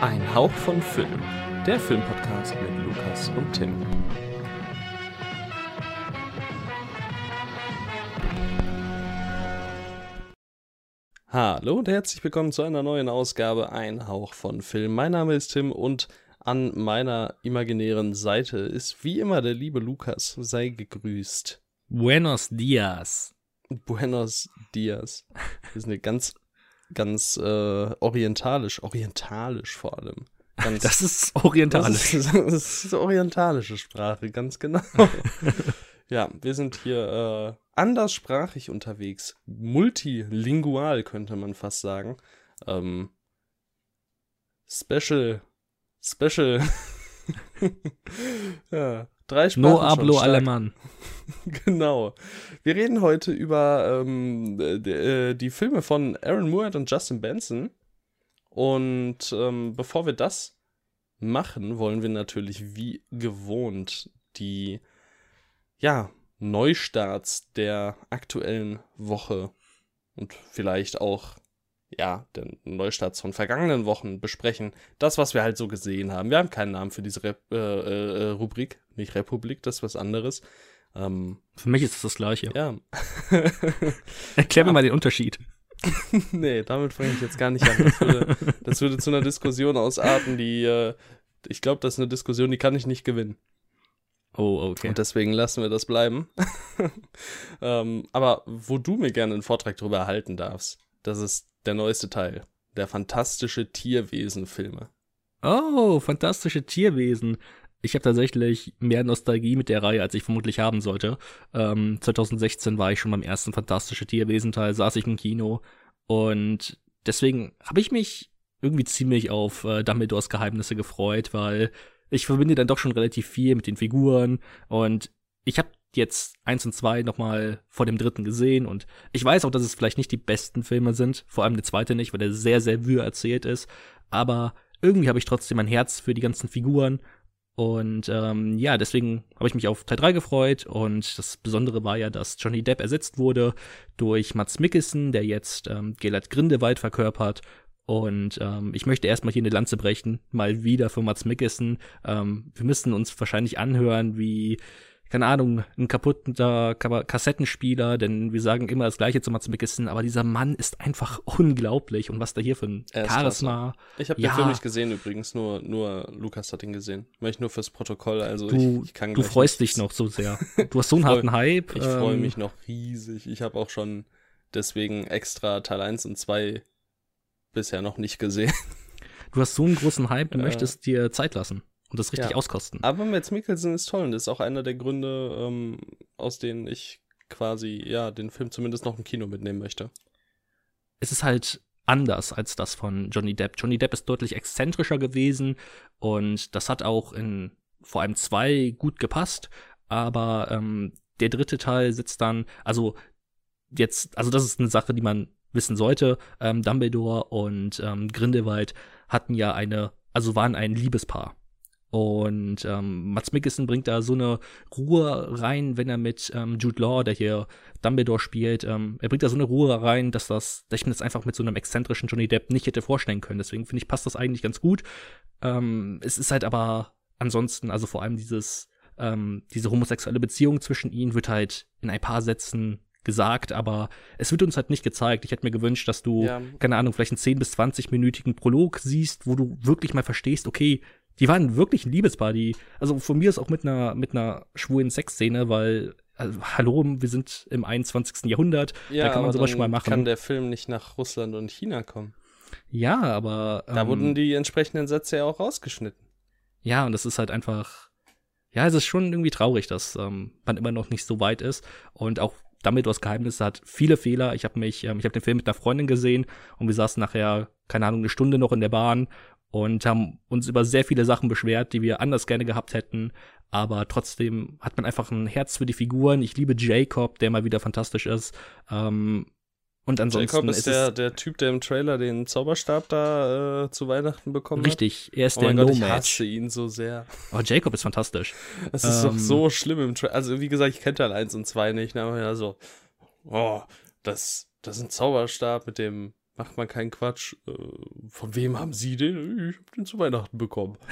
Ein Hauch von Film, der Filmpodcast mit Lukas und Tim. Hallo und herzlich willkommen zu einer neuen Ausgabe Ein Hauch von Film. Mein Name ist Tim und an meiner imaginären Seite ist wie immer der liebe Lukas. Sei gegrüßt. Buenos dias. Buenos dias. Das ist eine ganz, ganz äh, orientalisch, orientalisch vor allem. Ganz, Das ist orientalisch. Das ist, das ist orientalische Sprache, ganz genau. ja, wir sind hier äh, anderssprachig unterwegs. Multilingual könnte man fast sagen. Ähm, special. Special. ja, drei Sprachen. no hablo alemán. Genau. Wir reden heute über ähm, äh, die Filme von Aaron Moore und Justin Benson. Und ähm, bevor wir das machen, wollen wir natürlich wie gewohnt die ja, Neustarts der aktuellen Woche und vielleicht auch ja, den Neustarts von vergangenen Wochen besprechen. Das, was wir halt so gesehen haben. Wir haben keinen Namen für diese Rep äh, äh, Rubrik, nicht Republik, das ist was anderes. Ähm, Für mich ist es das Gleiche. ja. Erklär mir mal den Unterschied. nee, damit fange ich jetzt gar nicht an. Das würde, das würde zu einer Diskussion ausarten, die, äh, ich glaube, das ist eine Diskussion, die kann ich nicht gewinnen. Oh, okay. Und deswegen lassen wir das bleiben. ähm, aber wo du mir gerne einen Vortrag darüber erhalten darfst, das ist der neueste Teil. Der fantastische Tierwesen-Filme. Oh, fantastische Tierwesen. Ich habe tatsächlich mehr Nostalgie mit der Reihe, als ich vermutlich haben sollte. Ähm, 2016 war ich schon beim ersten Fantastische Tierwesen-Teil, saß ich im Kino und deswegen habe ich mich irgendwie ziemlich auf äh, Dumbledores Geheimnisse gefreut, weil ich verbinde dann doch schon relativ viel mit den Figuren und ich habe jetzt eins und zwei nochmal vor dem dritten gesehen. Und ich weiß auch, dass es vielleicht nicht die besten Filme sind, vor allem der zweite nicht, weil der sehr, sehr wühr erzählt ist, aber irgendwie habe ich trotzdem ein Herz für die ganzen Figuren. Und ähm, ja, deswegen habe ich mich auf Teil 3 gefreut. Und das Besondere war ja, dass Johnny Depp ersetzt wurde durch Mats Mikkelsen, der jetzt ähm, Gellert Grindewald verkörpert. Und ähm, ich möchte erstmal hier eine Lanze brechen, mal wieder für Mats Mikkelsen. Ähm, wir müssen uns wahrscheinlich anhören wie, keine Ahnung, ein kaputter Ka Kassettenspieler, denn wir sagen immer das Gleiche zu Mats Mikkelsen, aber dieser Mann ist einfach unglaublich und was da hier für ein Charisma. Ich habe Ja. den Film nicht gesehen übrigens, nur, nur Lukas hat ihn gesehen. Mach ich nur fürs Protokoll, also Du, ich, ich kann du freust nichts- dich noch so sehr. Du hast so einen harten Hype. Ich freue ähm, mich noch riesig. Ich habe auch schon deswegen extra Teil 1 und 2 bisher noch nicht gesehen. Du hast so einen großen Hype, du Ja. möchtest dir Zeit lassen und das richtig Ja. auskosten. Aber Mads Mikkelsen ist toll und das ist auch einer der Gründe, ähm, aus denen ich quasi, ja, den Film zumindest noch im Kino mitnehmen möchte. es ist halt anders als das von Johnny Depp. Johnny Depp ist deutlich exzentrischer gewesen und das hat auch in vor allem zwei gut gepasst, aber ähm, der dritte Teil sitzt dann, also jetzt, also das ist eine Sache, die man wissen sollte. Ähm, Dumbledore und ähm, Grindelwald hatten ja eine, also waren ein Liebespaar. Und ähm, Mats Mikkelsen bringt da so eine Ruhe rein, wenn er mit ähm, Jude Law, der hier Dumbledore spielt, ähm, er bringt da so eine Ruhe rein, dass das, dass ich mir das einfach mit so einem exzentrischen Johnny Depp nicht hätte vorstellen können. Deswegen finde ich, passt das eigentlich ganz gut. Ähm, es ist halt aber ansonsten, also vor allem dieses, ähm, diese homosexuelle Beziehung zwischen ihnen wird halt in ein paar Sätzen gesagt, aber es wird uns halt nicht gezeigt. Ich hätte mir gewünscht, dass du, Ja. keine Ahnung, vielleicht einen 10- bis 20-minütigen Prolog siehst, wo du wirklich mal verstehst, okay, die waren wirklich ein Liebespaar, die, also von mir ist auch mit einer, mit einer schwulen Sexszene, weil, also, hallo, wir sind im 21. Jahrhundert, da kann man sowas schon mal machen. kann der Film nicht nach Russland und China kommen. ja, aber. Da ähm, wurden die entsprechenden Sätze ja auch rausgeschnitten. Ja, und das ist halt einfach, ja, es ist schon irgendwie traurig, dass ähm, man immer noch nicht so weit ist. Und auch Dumbledores Geheimnisse hat viele Fehler. Ich habe mich, ähm, ich habe den Film mit einer Freundin gesehen und wir saßen nachher, keine Ahnung, eine Stunde noch in der Bahn und haben uns über sehr viele Sachen beschwert, die wir anders gerne gehabt hätten. Aber trotzdem hat man einfach ein Herz für die Figuren. Ich liebe Jacob, der mal wieder fantastisch ist. Ähm, und ansonsten Jacob ist ist der, der Typ, der im Trailer den Zauberstab da äh, zu Weihnachten bekommen richtig. Er ist hat. Oh der Gott, ich hasse ihn so sehr. Oh, Jacob ist fantastisch. Es ist Ähm, doch so schlimm im Trailer. Also, wie gesagt, ich kenne Teil 1 und 2 nicht. Aber ja, so, oh, das, das ist ein Zauberstab mit dem, macht man keinen Quatsch. Äh, von wem haben Sie den? Ich habe den zu Weihnachten bekommen.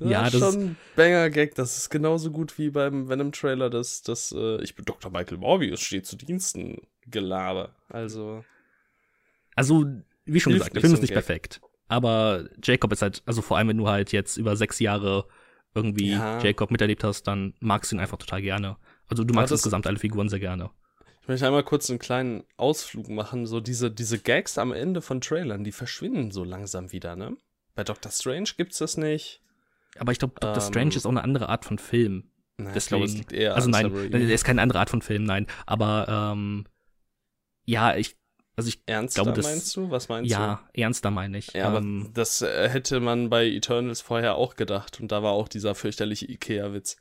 Das Ja, ist das schon ein Banger-Gag. Das ist genauso gut wie beim Venom-Trailer, dass das, äh, ich bin Dr. Michael Morbius, steht zu Diensten, Gelaber. Also, Also, wie schon gesagt, der Film ist nicht Gag. perfekt. Aber Jacob ist halt, also vor allem, wenn du halt jetzt über sechs Jahre irgendwie Ja. Jacob miterlebt hast, dann magst du ihn einfach total gerne. Also du Ja, magst das- insgesamt alle Figuren sehr gerne. Ich möchte einmal kurz einen kleinen Ausflug machen. So diese, diese Gags am Ende von Trailern, die verschwinden so langsam wieder, ne? Bei Doctor Strange gibt's das nicht. Aber ich glaube, Doctor Ähm, Strange ist auch eine andere Art von Film. Ich Deswegen, glaube, es liegt eher also nein, er ist keine andere Art von Film, nein. Aber ähm, ja, ich, also ich Ernster glaube, das- meinst du? Was meinst du? ja, ernster meine ich. Ja, ähm, aber das äh, hätte man bei Eternals vorher auch gedacht. Und da war auch dieser fürchterliche Ikea-Witz.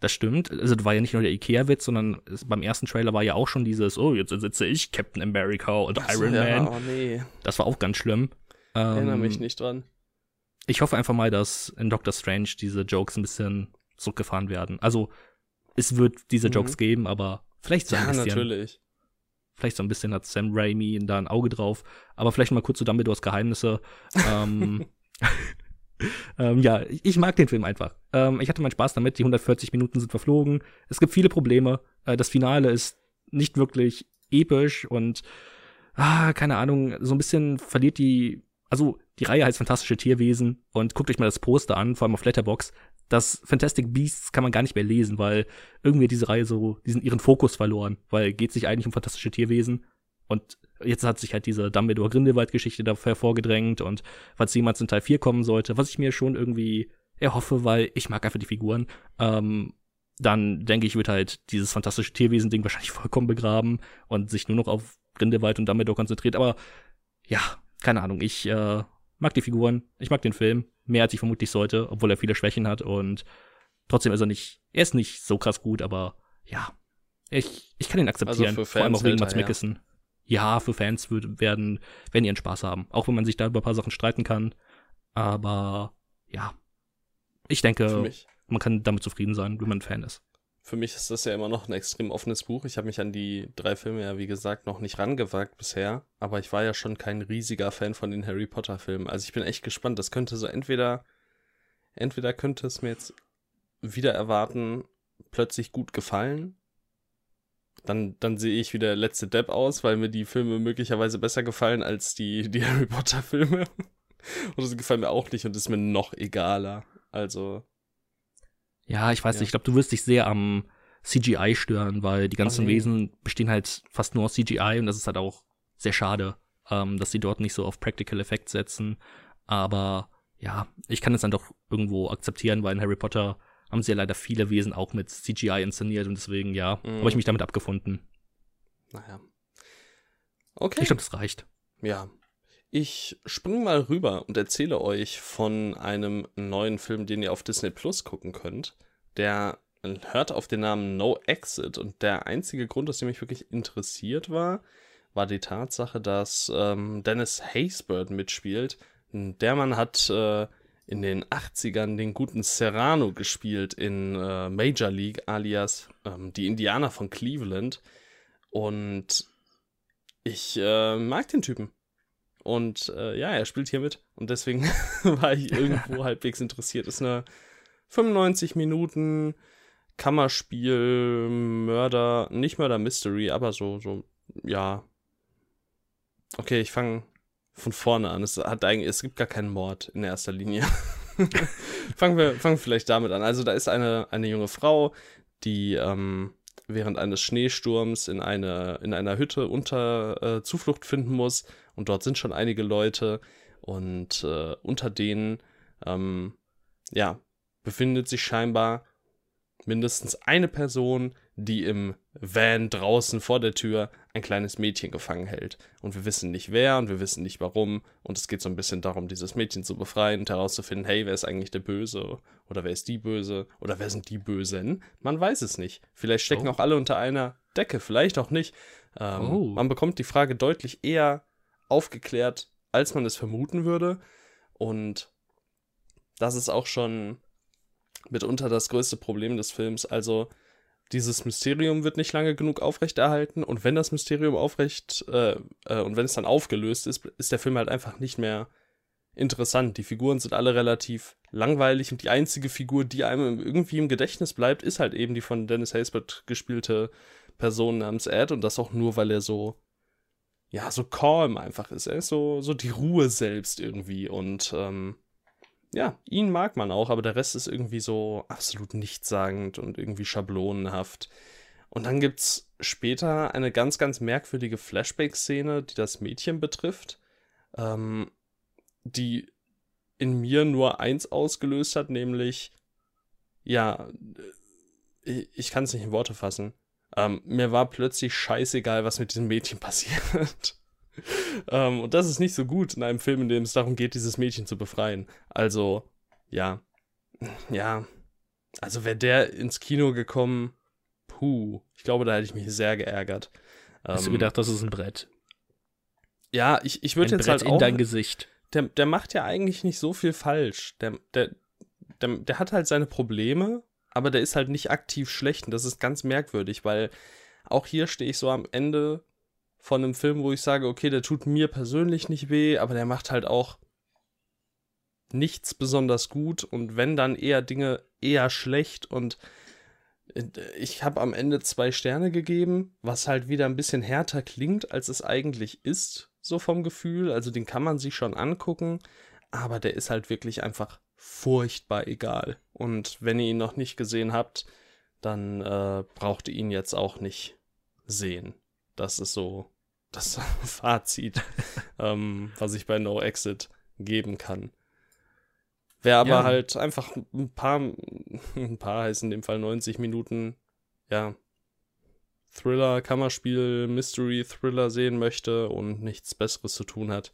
Das stimmt. Also das war ja nicht nur der Ikea-Witz, sondern es, beim ersten Trailer war ja auch schon dieses, oh, jetzt sitze ich Captain America und Ach Iron ja, Man. Oh nee, Das war auch ganz schlimm. Ähm, erinnere mich nicht dran. Ich hoffe einfach mal, dass in Doctor Strange diese Jokes ein bisschen zurückgefahren werden. Also es wird diese Mhm. Jokes geben, aber vielleicht so ein Ja, bisschen. natürlich. Vielleicht so ein bisschen hat Sam Raimi da ein Auge drauf. Aber vielleicht mal kurz zu Dumbledores Geheimnisse. ähm, ähm, ja, ich mag den Film einfach. Ähm, ich hatte meinen Spaß damit. Die 140 Minuten sind verflogen. Es gibt viele Probleme. Äh, das Finale ist nicht wirklich episch und ah, keine Ahnung, so ein bisschen verliert die. Also, die Reihe heißt Fantastische Tierwesen und guckt euch mal das Poster an, vor allem auf Letterbox. Das Fantastic Beasts kann man gar nicht mehr lesen, weil irgendwie diese Reihe so diesen ihren Fokus verloren, weil geht sich eigentlich um fantastische Tierwesen und jetzt hat sich halt diese Dumbledore Grindelwald Geschichte da hervorgedrängt und falls jemals in Teil 4 kommen sollte, was ich mir schon irgendwie erhoffe, weil ich mag einfach die Figuren, ähm, dann denke ich, wird halt dieses fantastische Tierwesen Ding wahrscheinlich vollkommen begraben und sich nur noch auf Grindelwald und Dumbledore konzentriert, aber ja, keine Ahnung, ich äh, mag die Figuren, ich mag den Film, mehr als ich vermutlich sollte, obwohl er viele Schwächen hat und trotzdem ist er nicht, er ist nicht so krass gut, aber ja, ich, ich kann ihn akzeptieren, für vor allem auch wegen Mats. Mikkelsen. Ja, für Fans würd, werden, werden ihren Spaß haben, auch wenn man sich da über ein paar Sachen streiten kann, aber ja, ich denke, man kann damit zufrieden sein, wenn man ein Fan ist. für mich ist das ja immer noch ein extrem offenes Buch. Ich habe mich an die drei Filme ja, wie gesagt, noch nicht rangewagt bisher. Aber ich war ja schon kein riesiger Fan von den Harry Potter-Filmen. Also ich bin echt gespannt. Das könnte so entweder, entweder könnte es mir jetzt wieder erwarten, plötzlich gut gefallen. Dann, dann sehe ich wie der letzte Depp aus, weil mir die Filme möglicherweise besser gefallen als die, die Harry Potter-Filme. Und das gefällt mir auch nicht und ist mir noch egaler. Also, Ja, ich weiß Ja. nicht. Ich glaube, du wirst dich sehr am CGI stören, weil die ganzen nee. Wesen bestehen halt fast nur aus CGI und das ist halt auch sehr schade, ähm, dass sie dort nicht so auf Practical Effects setzen. Aber ja, ich kann es dann doch irgendwo akzeptieren, weil in Harry Potter haben sie ja leider viele Wesen auch mit CGI inszeniert und deswegen, ja, Mhm. habe ich mich damit abgefunden. naja. Okay. Ich glaube, das reicht. Ja. Ich springe mal rüber und erzähle euch von einem neuen Film, den ihr auf Disney Plus gucken könnt. Der hört auf den Namen No Exit und der einzige Grund, aus dem ich wirklich interessiert war, war die Tatsache, dass ähm, Dennis Haysbert mitspielt. Der Mann hat äh, in den 80ern den guten Serrano gespielt in äh, Major League, alias ähm, die Indianer von Cleveland. Und ich äh, mag den Typen. Und äh, ja, er spielt hier mit. Und deswegen war ich irgendwo halbwegs interessiert. Ist eine 95 Minuten Kammerspiel, Mörder, nicht Mörder Mystery, aber so, so, ja. Okay, ich fange von vorne an. Es hat eigentlich, es gibt gar keinen Mord in erster Linie. fangen wir, fangen vielleicht damit an. Also da ist eine, eine junge Frau, die ähm, während eines Schneesturms in, eine, in einer Hütte unter äh, Zuflucht finden muss. Und dort sind schon einige Leute. Und äh, unter denen, ähm, ja, befindet sich scheinbar mindestens eine Person, die im Van draußen vor der Tür ein kleines Mädchen gefangen hält. Und wir wissen nicht wer und wir wissen nicht warum. Und es geht so ein bisschen darum, dieses Mädchen zu befreien und herauszufinden, hey, wer ist eigentlich der Böse? Oder wer ist die Böse? Oder wer sind die Bösen? Man weiß es nicht. Vielleicht stecken Oh. auch alle unter einer Decke, vielleicht auch nicht. Ähm, Oh. Man bekommt die Frage deutlich eher aufgeklärt, als man es vermuten würde. Und das ist auch schon mitunter das größte Problem des Films. Also, dieses Mysterium wird nicht lange genug aufrechterhalten und wenn das Mysterium aufrecht äh, äh, und wenn es dann aufgelöst ist, ist der Film halt einfach nicht mehr interessant. Die Figuren sind alle relativ langweilig und die einzige Figur, die einem irgendwie im Gedächtnis bleibt, ist halt eben die von Dennis Haysbert gespielte Person namens Ed und das auch nur, weil er so ja, so calm einfach ist. Er ist so, so die Ruhe selbst irgendwie und ähm, ja, ihn mag man auch, aber der Rest ist irgendwie so absolut nichtssagend und irgendwie schablonenhaft. Und dann gibt's später eine ganz, ganz merkwürdige Flashback-Szene, die das Mädchen betrifft, ähm, die in mir nur eins ausgelöst hat, nämlich, ja, ich, ich kann es nicht in Worte fassen. Ähm, mir war plötzlich scheißegal, was mit diesem Mädchen passiert. Ähm, und das ist nicht so gut in einem Film, in dem es darum geht, dieses Mädchen zu befreien. Also, ja. Ja. Also wäre der ins Kino gekommen, puh, ich glaube, da hätte ich mich sehr geärgert. Hast ähm, du gedacht, das ist ein Brett? Ja, ich, ich würde jetzt Brett halt auch. in dein Gesicht. Der, der macht ja eigentlich nicht so viel falsch. Der, der, der, der hat halt seine Probleme, aber der ist halt nicht aktiv schlecht. Und das ist ganz merkwürdig, weil auch hier stehe ich so am Ende von einem Film, wo ich sage, okay, der tut mir persönlich nicht weh, aber der macht halt auch nichts besonders gut und wenn dann eher Dinge eher schlecht und äh, ich habe am Ende zwei Sterne gegeben, was halt wieder ein bisschen härter klingt, als es eigentlich ist, so vom Gefühl. Also den kann man sich schon angucken, aber der ist halt wirklich einfach furchtbar egal. Und wenn ihr ihn noch nicht gesehen habt, dann äh, braucht ihr ihn jetzt auch nicht sehen. Das ist so das Fazit, ähm, was ich bei No Exit geben kann. Wer aber ja. halt einfach ein paar, ein paar heißt in dem Fall 90 Minuten, ja, Thriller, Kammerspiel, Mystery, Thriller sehen möchte und nichts Besseres zu tun hat,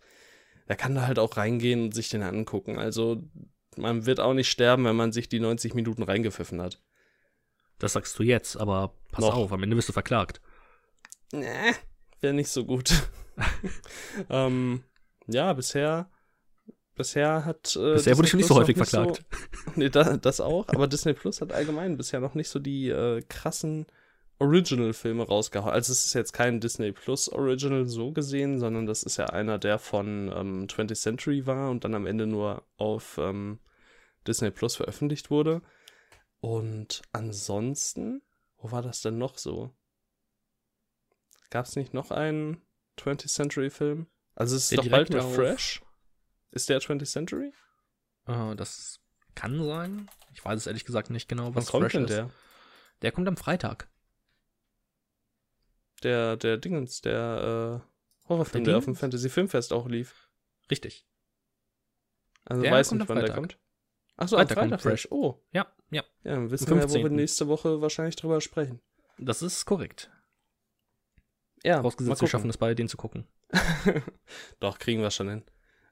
der kann da halt auch reingehen und sich den angucken. Also man wird auch nicht sterben, wenn man sich die 90 Minuten reingepfiffen hat. Das sagst du jetzt, aber pass Noch. auf, am Ende bist du verklagt. Nee, wäre nicht so gut. ähm, ja, bisher, bisher hat. Äh, bisher wurde ich schon nicht so häufig nicht verklagt. So, nee, da, das auch, aber Disney Plus hat allgemein bisher noch nicht so die äh, krassen Original-Filme rausgehauen. Also es ist jetzt kein Disney Plus Original so gesehen, sondern das ist ja einer, der von ähm, 20th Century war und dann am Ende nur auf ähm, Disney Plus veröffentlicht wurde. Und ansonsten, wo war das denn noch so? Gab es nicht noch einen 20th Century Film? Also es ist der doch bald mit Fresh. Ist der 20th Century? Uh, das kann sein. Ich weiß es ehrlich gesagt nicht genau, was Wann kommt Fresh denn der? Der kommt am Freitag. Der, der Dingens, der äh, Horrorfilm, der, der auf dem Fantasy Filmfest auch lief. Richtig. Also der weiß nicht, wann Freitag. der kommt. Achso, am Freitag Fresh. Oh. Ja, ja. Ja, dann wissen wir ja, wo wir nächste Woche wahrscheinlich drüber sprechen. Das ist korrekt. Ja, Vorausgesetzt, wir schaffen es beide, den zu gucken. Doch, kriegen wir schon hin.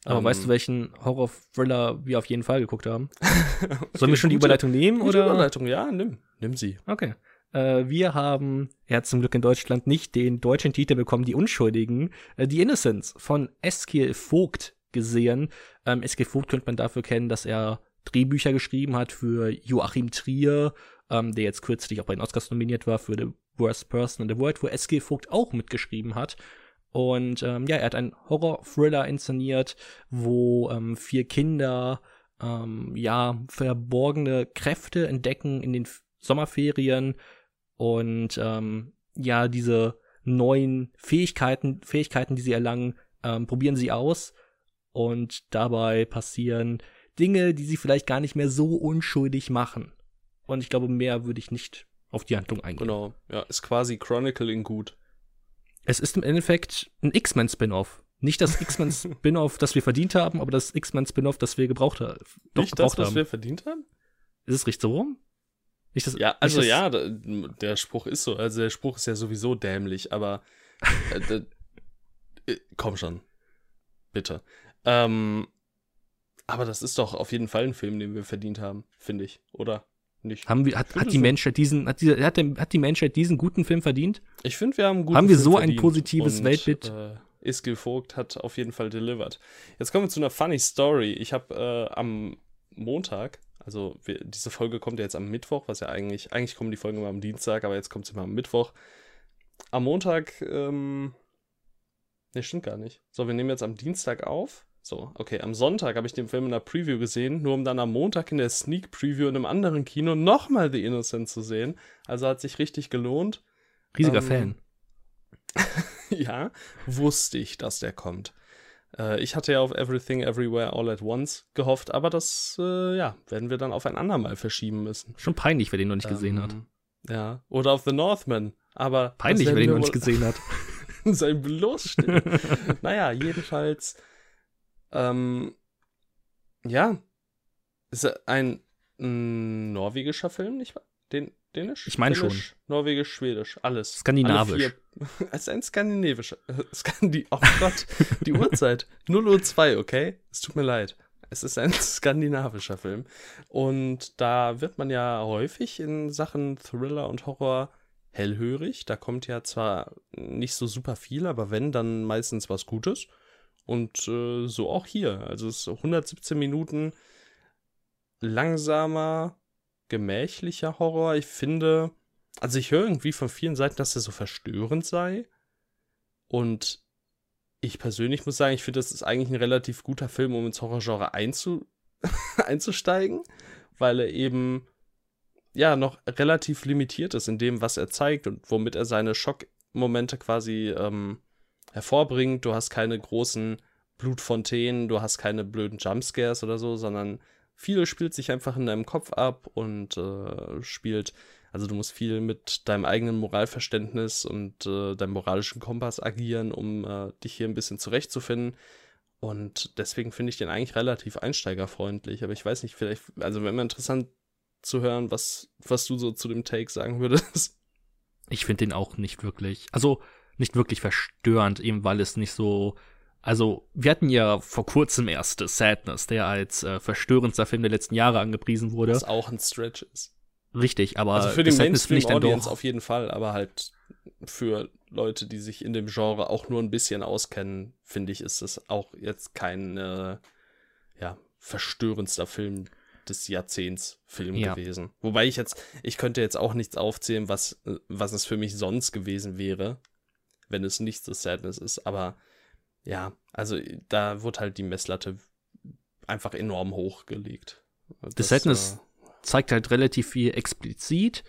Aber um, weißt du, ähm, welchen Horror-Thriller wir auf jeden Fall geguckt haben? Sollen wir schon die Überleitung nehmen? Gute oder? Überleitung, ja, nimm. Nimm sie. Okay. Äh, wir haben, ja zum Glück in Deutschland, nicht den deutschen Titel bekommen, Die Unschuldigen, äh, The Innocents von Eskil Vogt gesehen. Ähm, Eskil Vogt könnte man dafür kennen, dass er Drehbücher geschrieben hat für Joachim Trier, ähm, der jetzt kürzlich auch bei den Oscars nominiert war für The Worst Person in the World, wo S.G. Vogt auch mitgeschrieben hat. Und ähm, ja, er hat einen Horror-Thriller inszeniert, wo ähm, vier Kinder ähm, ja verborgene Kräfte entdecken in den Sommerferien und ähm, ja diese neuen Fähigkeiten, Fähigkeiten, die sie erlangen, ähm, probieren sie aus und dabei passieren Dinge, die sie vielleicht gar nicht mehr so unschuldig machen. Und ich glaube, mehr würde ich nicht auf die Handlung eingehen. Genau, ja, ist quasi Chronicle in gut. Es ist im Endeffekt ein X-Men-Spin-Off. Nicht das X-Men-Spin-Off, das wir verdient haben, aber das X-Men-Spin-Off, das wir gebraucht, ha doch Nicht gebraucht das, was haben. wir verdient haben? Ist es richtig so rum? Nicht das, ja, also das, ja, der Spruch ist so. Also der Spruch ist ja sowieso dämlich, aber äh, äh, komm schon. Bitte. Ähm, aber das ist doch auf jeden Fall ein Film, den wir verdient haben, finde ich, oder? Nicht. Haben wir, hat, hat die Menschheit diesen, hat, die, hat, der, hat die Menschheit diesen guten Film verdient? Ich finde, wir haben einen guten Haben wir Film so ein positives und, Weltbild? Äh, Iskil Vogt hat auf jeden Fall delivered. Jetzt kommen wir zu einer funny Story. Ich habe äh, am Montag, Also wir, diese Folge kommt ja jetzt am Mittwoch, was ja eigentlich, eigentlich kommen die Folgen immer am Dienstag, aber jetzt kommt sie immer am Mittwoch. Am Montag, ähm, ne, stimmt gar nicht. So, wir nehmen jetzt am Dienstag auf. So, okay, am Sonntag habe ich den Film in der Preview gesehen, nur um dann am Montag in der Sneak Preview in einem anderen Kino nochmal The Innocent zu sehen. Also hat sich richtig gelohnt. Riesiger ähm, Fan. ja, wusste ich, dass der kommt. Äh, ich hatte ja auf Everything Everywhere All at Once gehofft, aber das, äh, ja, werden wir dann auf ein andermal verschieben müssen. Schon peinlich, wer den noch nicht ähm, gesehen hat. Ja, oder auf The Northman, aber. Peinlich, wer den noch nicht gesehen hat. sein bloß naja, jedenfalls ähm, ja, ist ein norwegischer Film, nicht wahr? Den, Dänisch? Ich meine schon. Norwegisch, Schwedisch, alles. Skandinavisch. Es ist ein skandinavischer. Skandi oh Gott, die Uhrzeit. 0 Uhr 2, okay? Es tut mir leid. Es ist ein skandinavischer Film. Und da wird man ja häufig in Sachen Thriller und Horror hellhörig. Da kommt ja zwar nicht so super viel, aber wenn, dann meistens was Gutes. Und äh, so auch hier. Also es ist 117 Minuten langsamer, gemächlicher Horror. Ich finde, also ich höre irgendwie von vielen Seiten, dass er so verstörend sei. Und ich persönlich muss sagen, ich finde, das ist eigentlich ein relativ guter Film, um ins Horrorgenre einzu einzusteigen, weil er eben ja noch relativ limitiert ist in dem, was er zeigt und womit er seine Schockmomente quasi ähm, hervorbringt. Du hast keine großen Blutfontänen, du hast keine blöden Jumpscares oder so, sondern viel spielt sich einfach in deinem Kopf ab und äh, spielt, also du musst viel mit deinem eigenen Moralverständnis und äh, deinem moralischen Kompass agieren, um äh, dich hier ein bisschen zurechtzufinden. Und deswegen finde ich den eigentlich relativ einsteigerfreundlich. Aber ich weiß nicht, vielleicht, also wäre mir interessant zu hören, was, was du so zu dem Take sagen würdest. Ich finde den auch nicht wirklich. Also, nicht wirklich verstörend, eben weil es nicht so. Also, wir hatten ja vor kurzem erst Sadness, der als äh, verstörendster Film der letzten Jahre angepriesen wurde. Was auch ein Stretch ist. Richtig, aber also für den Mainstream-Audience auf jeden Fall, aber halt für Leute, die sich in dem Genre auch nur ein bisschen auskennen, finde ich, ist es auch jetzt kein äh, ja, verstörendster Film des Jahrzehnts Film ja. gewesen. Wobei ich jetzt, ich könnte jetzt auch nichts aufzählen, was, was es für mich sonst gewesen wäre wenn es nicht so Sadness ist. Aber ja, also da wird halt die Messlatte einfach enorm hochgelegt. Das, Sadness äh, zeigt halt relativ viel explizit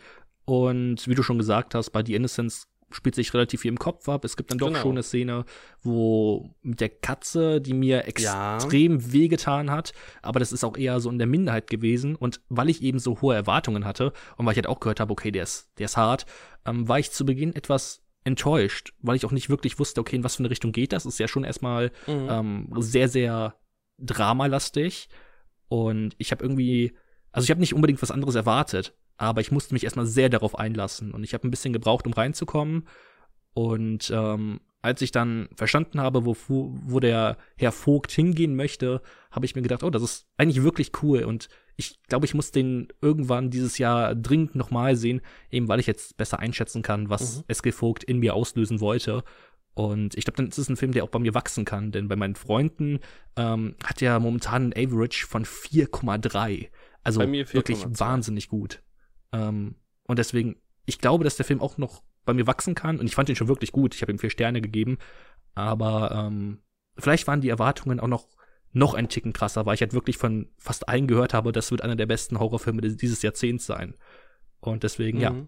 und wie du schon gesagt hast, bei The Innocence spielt sich relativ viel im Kopf ab. Es gibt dann doch genau. schon eine Szene, wo mit der Katze, die mir extrem ja. wehgetan hat, aber das ist auch eher so in der Minderheit gewesen. Und weil ich eben so hohe Erwartungen hatte und weil ich halt auch gehört habe, okay, der ist, der ist hart, ähm, war ich zu Beginn etwas enttäuscht, weil ich auch nicht wirklich wusste, okay, in was für eine Richtung geht das. Ist ja schon erstmal mhm. ähm, sehr, sehr dramalastig. Und ich habe irgendwie, also ich habe nicht unbedingt was anderes erwartet, aber ich musste mich erstmal sehr darauf einlassen. Und ich habe ein bisschen gebraucht, um reinzukommen. Und ähm, als ich dann verstanden habe, wo, wo der Herr Vogt hingehen möchte, habe ich mir gedacht, oh, das ist eigentlich wirklich cool. Und ich glaube, ich muss den irgendwann dieses Jahr dringend nochmal sehen, eben weil ich jetzt besser einschätzen kann, was mhm. Eskil Vogt in mir auslösen wollte. Und ich glaube, dann ist es ein Film, der auch bei mir wachsen kann, denn bei meinen Freunden ähm, hat er momentan ein Average von 4,3. Also wirklich wahnsinnig gut. Ähm, und deswegen, ich glaube, dass der Film auch noch bei mir wachsen kann. Und ich fand ihn schon wirklich gut. Ich habe ihm vier Sterne gegeben. Aber ähm, vielleicht waren die Erwartungen auch noch noch ein Ticken krasser, weil ich halt wirklich von fast allen gehört habe, das wird einer der besten Horrorfilme dieses Jahrzehnts sein. Und deswegen, mhm. ja,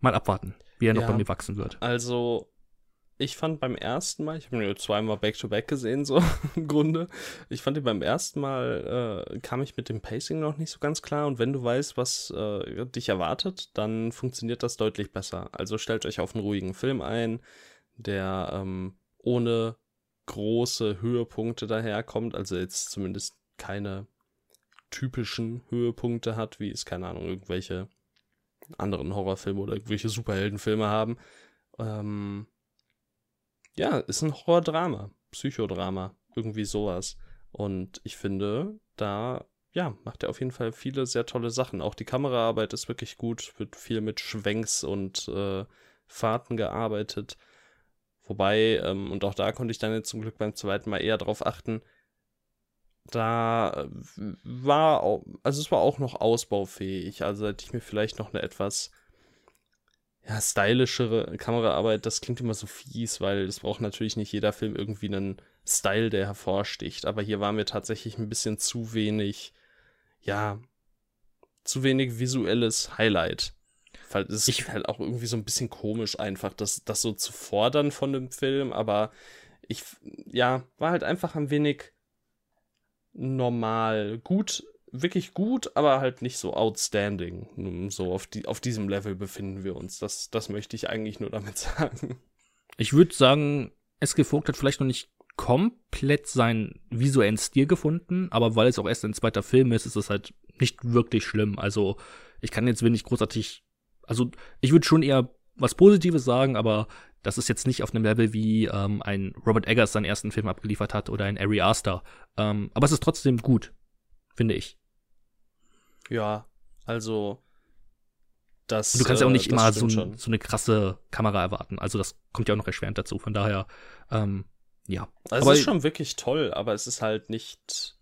mal abwarten, wie er ja, noch bei mir wachsen wird. Also, ich fand beim ersten Mal, ich habe ihn nur zweimal Back-to-Back gesehen, so im Grunde. Ich fand ihn beim ersten Mal, äh, kam ich mit dem Pacing noch nicht so ganz klar. Und wenn du weißt, was äh, dich erwartet, dann funktioniert das deutlich besser. Also stellt euch auf einen ruhigen Film ein, der ähm, ohne große Höhepunkte daherkommt, also jetzt zumindest keine typischen Höhepunkte hat, wie es, keine Ahnung, irgendwelche anderen Horrorfilme oder irgendwelche Superheldenfilme haben. Ähm, ja, ist ein Horrordrama, Psychodrama, irgendwie sowas. Und ich finde, da, ja, macht er auf jeden Fall viele sehr tolle Sachen. Auch die Kameraarbeit ist wirklich gut, wird viel mit Schwenks und äh, Fahrten gearbeitet. Wobei, ähm, und auch da konnte ich dann jetzt zum Glück beim zweiten Mal eher drauf achten, da war, auch, also es war auch noch ausbaufähig. Also hätte ich mir vielleicht noch eine etwas ja, stylischere Kameraarbeit, das klingt immer so fies, weil es braucht natürlich nicht jeder Film irgendwie einen Style, der hervorsticht. Aber hier war mir tatsächlich ein bisschen zu wenig, ja, zu wenig visuelles Highlight. Weil es ist halt auch irgendwie so ein bisschen komisch, einfach das, das so zu fordern von dem Film, aber ich, ja, war halt einfach ein wenig normal. Gut, wirklich gut, aber halt nicht so outstanding. So auf, die, auf diesem Level befinden wir uns. Das, das möchte ich eigentlich nur damit sagen. Ich würde sagen, SG Vogt hat vielleicht noch nicht komplett seinen visuellen Stil gefunden, aber weil es auch erst ein zweiter Film ist, ist es halt nicht wirklich schlimm. Also ich kann jetzt wenig großartig, also ich würde schon eher was Positives sagen, aber das ist jetzt nicht auf einem Level, wie ähm, ein Robert Eggers seinen ersten Film abgeliefert hat oder ein Ari Aster. Ähm, aber es ist trotzdem gut, finde ich. Ja, also das. Und du kannst ja auch nicht äh, immer so, so, eine krasse Kamera erwarten. Also das kommt ja auch noch erschwerend dazu. Von daher, ähm, ja. Also es ist schon wirklich toll, aber es ist halt nicht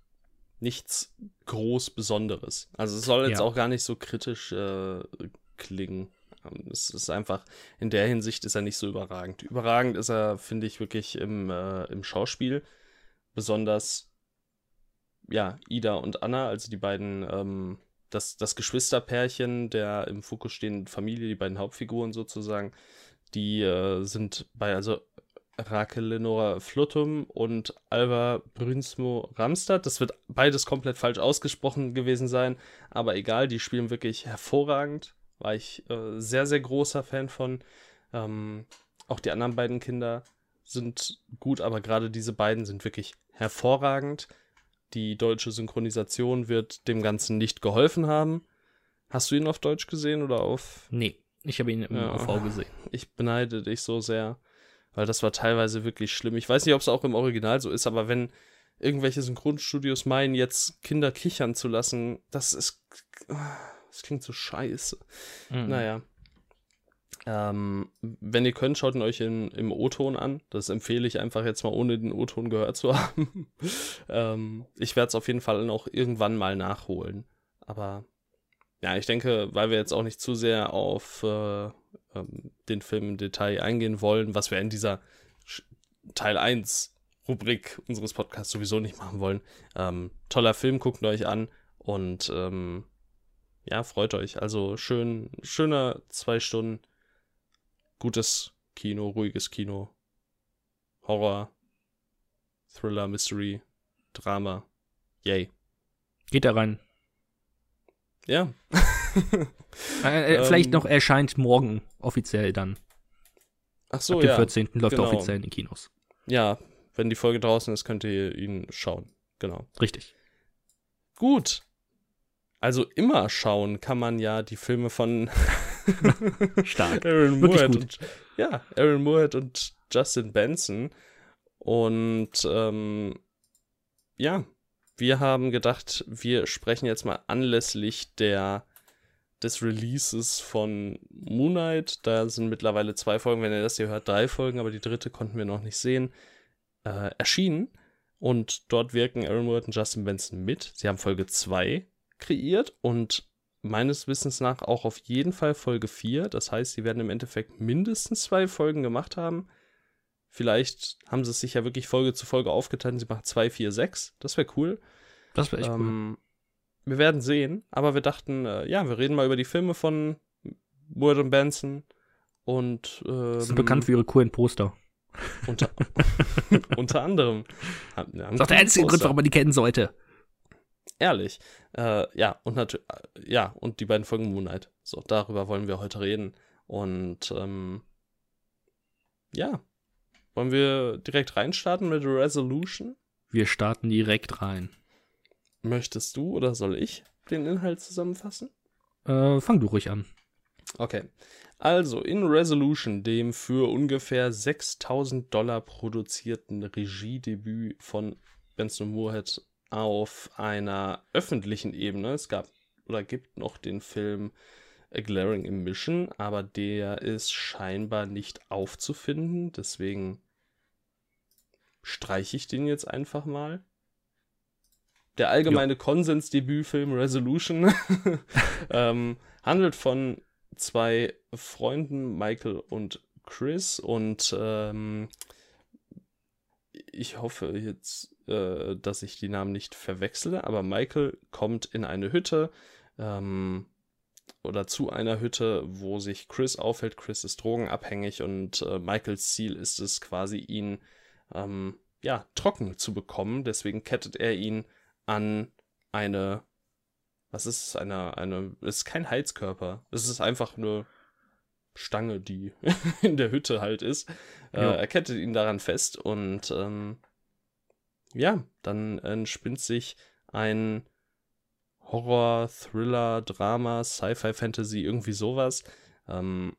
nichts groß Besonderes. Also es soll jetzt ja. auch gar nicht so kritisch äh, klingen. Ähm, es ist einfach, in der Hinsicht ist er nicht so überragend. Überragend ist er, finde ich, wirklich im, äh, im Schauspiel. Besonders, ja, Ida und Anna, also die beiden, ähm, das, das Geschwisterpärchen der im Fokus stehenden Familie, die beiden Hauptfiguren sozusagen, die äh, sind bei, also Rakel Lenora Fluttum und Alba Brünsmo Ramstad. Das wird beides komplett falsch ausgesprochen gewesen sein, aber egal, die spielen wirklich hervorragend war ich äh, sehr, sehr großer Fan von. Ähm, auch die anderen beiden Kinder sind gut, aber gerade diese beiden sind wirklich hervorragend. Die deutsche Synchronisation wird dem Ganzen nicht geholfen haben. Hast du ihn auf Deutsch gesehen oder auf? Nee, ich habe ihn im ja, OV gesehen. Ich beneide dich so sehr, weil das war teilweise wirklich schlimm. Ich weiß nicht, ob es auch im Original so ist, aber wenn irgendwelche Synchronstudios meinen, jetzt Kinder kichern zu lassen, das ist das klingt so scheiße. Mhm. Naja. Ähm, wenn ihr könnt, schaut ihn euch in, im O-Ton an. Das empfehle ich einfach jetzt mal, ohne den O-Ton gehört zu haben. ähm, ich werde es auf jeden Fall noch irgendwann mal nachholen. Aber ja, ich denke, weil wir jetzt auch nicht zu sehr auf äh, ähm, den Film im Detail eingehen wollen, was wir in dieser Teil 1 Rubrik unseres Podcasts sowieso nicht machen wollen. Ähm, toller Film, guckt euch an und ähm, ja, freut euch. Also schön, schöner zwei Stunden. Gutes Kino, ruhiges Kino. Horror, Thriller, Mystery, Drama. Yay. Geht da rein. Ja. äh, äh, vielleicht ähm, noch erscheint morgen offiziell dann. Ach so, Ab dem ja. 14. läuft genau. er offiziell in den Kinos. Ja, wenn die Folge draußen ist, könnt ihr ihn schauen. Genau. Richtig. Gut. Also immer schauen kann man ja die Filme von Stark. Aaron Moorhead und, ja, Aaron Moorhead und Justin Benson. Und ähm, ja, wir haben gedacht, wir sprechen jetzt mal anlässlich der des Releases von Moonlight. Da sind mittlerweile zwei Folgen, wenn ihr das hier hört, drei Folgen, aber die dritte konnten wir noch nicht sehen, äh, erschienen. Und dort wirken Aaron Moorhead und Justin Benson mit. Sie haben Folge 2 kreiert und meines Wissens nach auch auf jeden Fall Folge 4. Das heißt, sie werden im Endeffekt mindestens zwei Folgen gemacht haben. Vielleicht haben sie es sich ja wirklich Folge zu Folge aufgeteilt. Sie machen 2, 4, 6. Das wäre cool. Das wäre echt ähm, cool. Wir werden sehen, aber wir dachten, äh, ja, wir reden mal über die Filme von Wood und Benson. Und ähm, sind bekannt für ihre coolen Poster. Unter, unter anderem. Haben, haben das ist auch der einzige Grund, warum man die kennen sollte ehrlich. Äh, ja, und natürlich, äh, ja, und die beiden Folgen Moonlight. So, darüber wollen wir heute reden. Und ähm, ja, wollen wir direkt reinstarten mit Resolution? Wir starten direkt rein. Möchtest du oder soll ich den Inhalt zusammenfassen? Äh, fang du ruhig an. Okay. Also, in Resolution, dem für ungefähr 6000 Dollar produzierten Regiedebüt von Benson Moorhead auf einer öffentlichen Ebene. Es gab oder gibt noch den Film A Glaring Emission, aber der ist scheinbar nicht aufzufinden. Deswegen streiche ich den jetzt einfach mal. der allgemeine Konsens-Debütfilm Resolution ähm, handelt von zwei Freunden, Michael und Chris, und ähm, ich hoffe jetzt, äh, dass ich die Namen nicht verwechsle, aber Michael kommt in eine Hütte ähm, oder zu einer Hütte, wo sich Chris aufhält. Chris ist drogenabhängig und äh, Michaels Ziel ist es quasi, ihn ähm, ja, trocken zu bekommen. Deswegen kettet er ihn an eine, was ist es, eine, eine, es ist kein Heizkörper. Es ist einfach eine Stange, die in der Hütte halt ist. Äh, er kettet ihn daran fest und ähm, ja, dann entspinnt sich ein Horror, Thriller, Drama, Sci-Fi, Fantasy, irgendwie sowas. Ähm,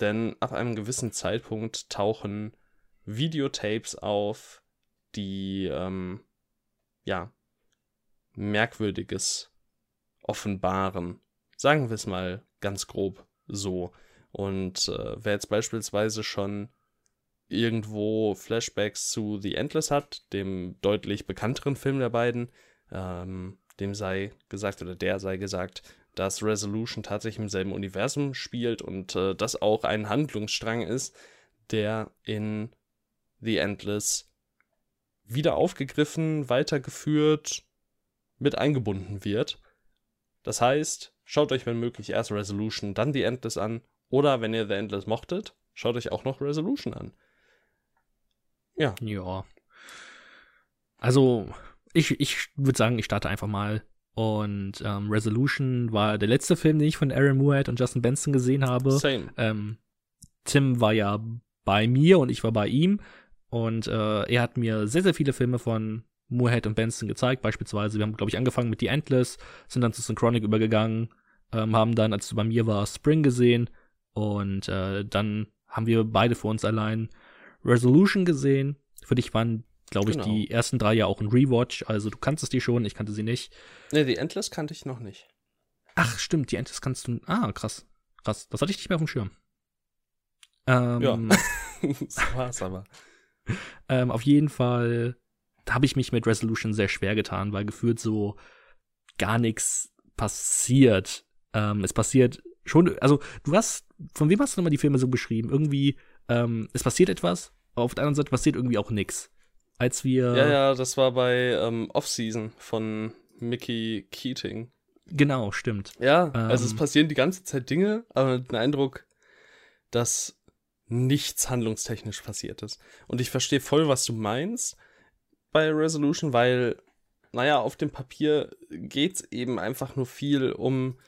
denn ab einem gewissen Zeitpunkt tauchen Videotapes auf, die ähm, ja Merkwürdiges offenbaren. Sagen wir es mal ganz grob so. Und äh, wer jetzt beispielsweise schon irgendwo Flashbacks zu The Endless hat, dem deutlich bekannteren Film der beiden, ähm, dem sei gesagt oder der sei gesagt, dass Resolution tatsächlich im selben Universum spielt und äh, das auch ein Handlungsstrang ist, der in The Endless wieder aufgegriffen, weitergeführt, mit eingebunden wird. Das heißt, schaut euch wenn möglich erst Resolution, dann The Endless an oder wenn ihr The Endless mochtet, schaut euch auch noch Resolution an. Ja. Ja. Also, ich, ich würde sagen, ich starte einfach mal. Und ähm, Resolution war der letzte Film, den ich von Aaron Moorhead und Justin Benson gesehen habe. Same. Ähm, Tim war ja bei mir und ich war bei ihm. Und äh, er hat mir sehr, sehr viele Filme von Moorhead und Benson gezeigt. Beispielsweise, wir haben, glaube ich, angefangen mit The Endless, sind dann zu Synchronic übergegangen, ähm, haben dann, als du bei mir war, Spring gesehen. Und äh, dann haben wir beide für uns allein Resolution gesehen. Für dich waren, glaube ich, genau. die ersten drei ja auch ein Rewatch. Also du kannst es die schon, ich kannte sie nicht. Nee, die Endless kannte ich noch nicht. Ach, stimmt, die Endless kannst du. Ah, krass. Krass. Das hatte ich nicht mehr auf dem Schirm. Ähm, ja. das war's aber. ähm, auf jeden Fall habe ich mich mit Resolution sehr schwer getan, weil gefühlt so gar nichts passiert. Ähm, es passiert schon, also du hast, von wem hast du nochmal die Filme so beschrieben? Irgendwie, ähm, es passiert etwas, aber auf der anderen Seite passiert irgendwie auch nichts. Als wir. Ja, ja, das war bei ähm, Off-Season von Mickey Keating. Genau, stimmt. Ja, ähm, also es passieren die ganze Zeit Dinge, aber den Eindruck, dass nichts handlungstechnisch passiert ist. Und ich verstehe voll, was du meinst bei Resolution, weil, naja, auf dem Papier geht's eben einfach nur viel um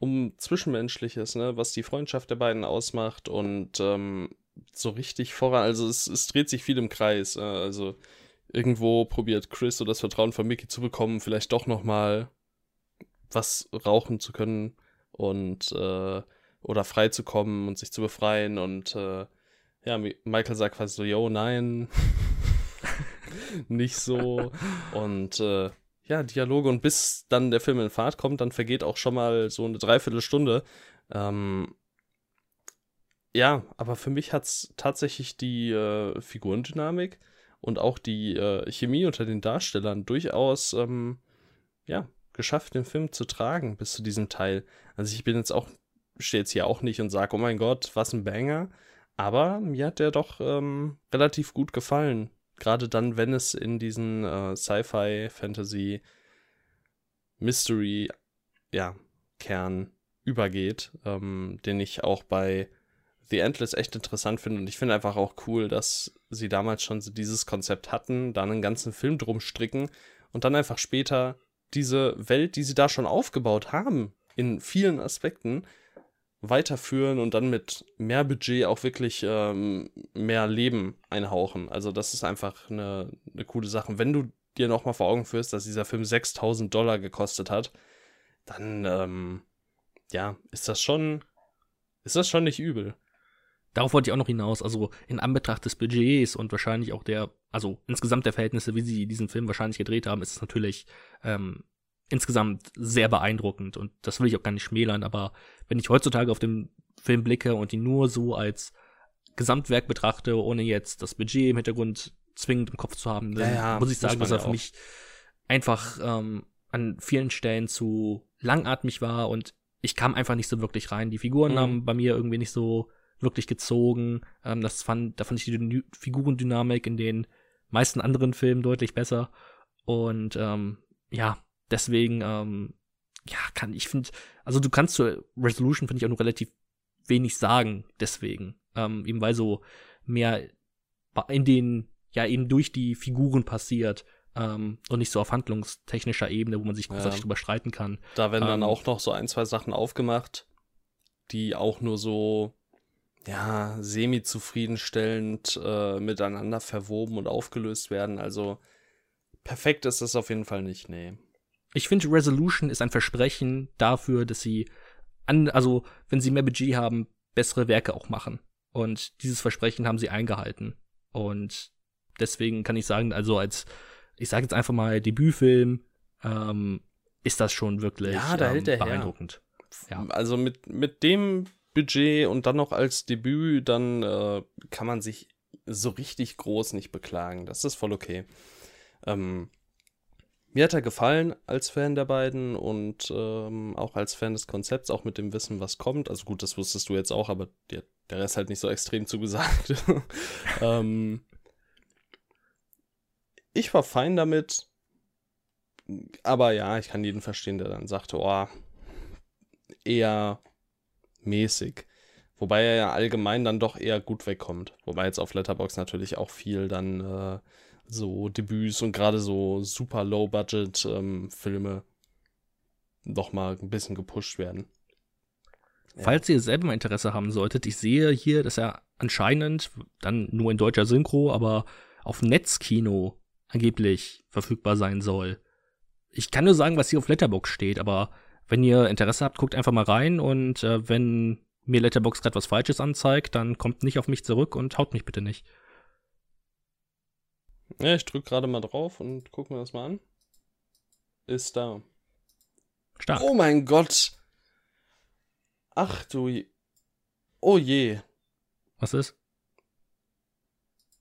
um Zwischenmenschliches, ne, was die Freundschaft der beiden ausmacht und ähm, so richtig voran, also es, es dreht sich viel im Kreis, äh, also irgendwo probiert Chris so das Vertrauen von Mickey zu bekommen, vielleicht doch noch mal was rauchen zu können und äh, oder frei zu kommen und sich zu befreien. Und äh, ja, Michael sagt quasi so, yo, nein, nicht so. Und äh, ja, Dialoge. Und bis dann der Film in Fahrt kommt, dann vergeht auch schon mal so eine Dreiviertelstunde. Ähm, ja, aber für mich hat es tatsächlich die äh, Figurendynamik und auch die äh, Chemie unter den Darstellern durchaus ähm, ja, geschafft, den Film zu tragen bis zu diesem Teil. Also ich bin jetzt auch, stehe jetzt hier auch nicht und sage, oh mein Gott, was ein Banger. Aber mir hat der doch ähm, relativ gut gefallen. Gerade dann, wenn es in diesen äh, Sci-Fi, Fantasy, Mystery, ja, Kern übergeht, ähm, den ich auch bei The Endless echt interessant finde. Und ich finde einfach auch cool, dass sie damals schon dieses Konzept hatten, da einen ganzen Film drum stricken und dann einfach später diese Welt, die sie da schon aufgebaut haben, in vielen Aspekten, weiterführen und dann mit mehr Budget auch wirklich ähm, mehr Leben einhauchen. Also das ist einfach eine, eine coole Sache. Wenn du dir nochmal vor Augen führst, dass dieser Film 6000 Dollar gekostet hat, dann ähm, ja, ist das schon, ist das schon nicht übel. Darauf wollte ich auch noch hinaus. Also in Anbetracht des Budgets und wahrscheinlich auch der, also insgesamt der Verhältnisse, wie sie diesen Film wahrscheinlich gedreht haben, ist es natürlich ähm, insgesamt sehr beeindruckend und das will ich auch gar nicht schmälern, aber wenn ich heutzutage auf den Film blicke und ihn nur so als Gesamtwerk betrachte, ohne jetzt das Budget im Hintergrund zwingend im Kopf zu haben, dann ja, ja, muss ich sagen, dass er für mich einfach ähm, an vielen Stellen zu langatmig war und ich kam einfach nicht so wirklich rein. Die Figuren Mhm. haben bei mir irgendwie nicht so wirklich gezogen. Ähm, das fand, da fand ich die Dynü- Figurendynamik in den meisten anderen Filmen deutlich besser. Und ähm, ja, deswegen, ähm, ja, kann ich finde, also du kannst zur Resolution finde ich auch nur relativ wenig sagen, deswegen. Ähm, eben weil so mehr in den, ja, eben durch die Figuren passiert ähm, und nicht so auf handlungstechnischer Ebene, wo man sich Ja. großartig drüber streiten kann. Da werden dann Ähm, auch noch so ein, zwei Sachen aufgemacht, die auch nur so, ja, semi-zufriedenstellend äh, miteinander verwoben und aufgelöst werden. Also perfekt ist es auf jeden Fall nicht, nee. Ich finde, Resolution ist ein Versprechen dafür, dass sie, an, also wenn sie mehr Budget haben, bessere Werke auch machen. Und dieses Versprechen haben sie eingehalten. Und deswegen kann ich sagen, also als, ich sage jetzt einfach mal Debütfilm, ähm, ist das schon wirklich Ja, da ähm, hält der her. beeindruckend. Ja. Also mit, mit dem Budget und dann noch als Debüt, dann äh, kann man sich so richtig groß nicht beklagen. Das ist voll okay. Ähm, mir hat er gefallen als Fan der beiden und ähm, auch als Fan des Konzepts, auch mit dem Wissen, was kommt. Also gut, das wusstest du jetzt auch, aber dir, der Rest halt nicht so extrem zugesagt. ähm, ich war fein damit, aber ja, ich kann jeden verstehen, der dann sagte, oh, eher mäßig. Wobei er ja allgemein dann doch eher gut wegkommt. Wobei jetzt auf Letterbox natürlich auch viel dann äh, so Debüts und gerade so super Low-Budget-Filme noch mal ein bisschen gepusht werden. Falls ihr selber Interesse haben solltet, ich sehe hier, dass er anscheinend dann nur in deutscher Synchro, aber auf Netzkino angeblich verfügbar sein soll. Ich kann nur sagen, was hier auf Letterbox steht, aber wenn ihr Interesse habt, guckt einfach mal rein und äh, wenn mir Letterbox gerade was Falsches anzeigt, dann kommt nicht auf mich zurück und haut mich bitte nicht. Ja, ich drück gerade mal drauf und guck mir das mal an. Ist da. Stark. Oh mein Gott. Ach du. Je oh je. Was ist?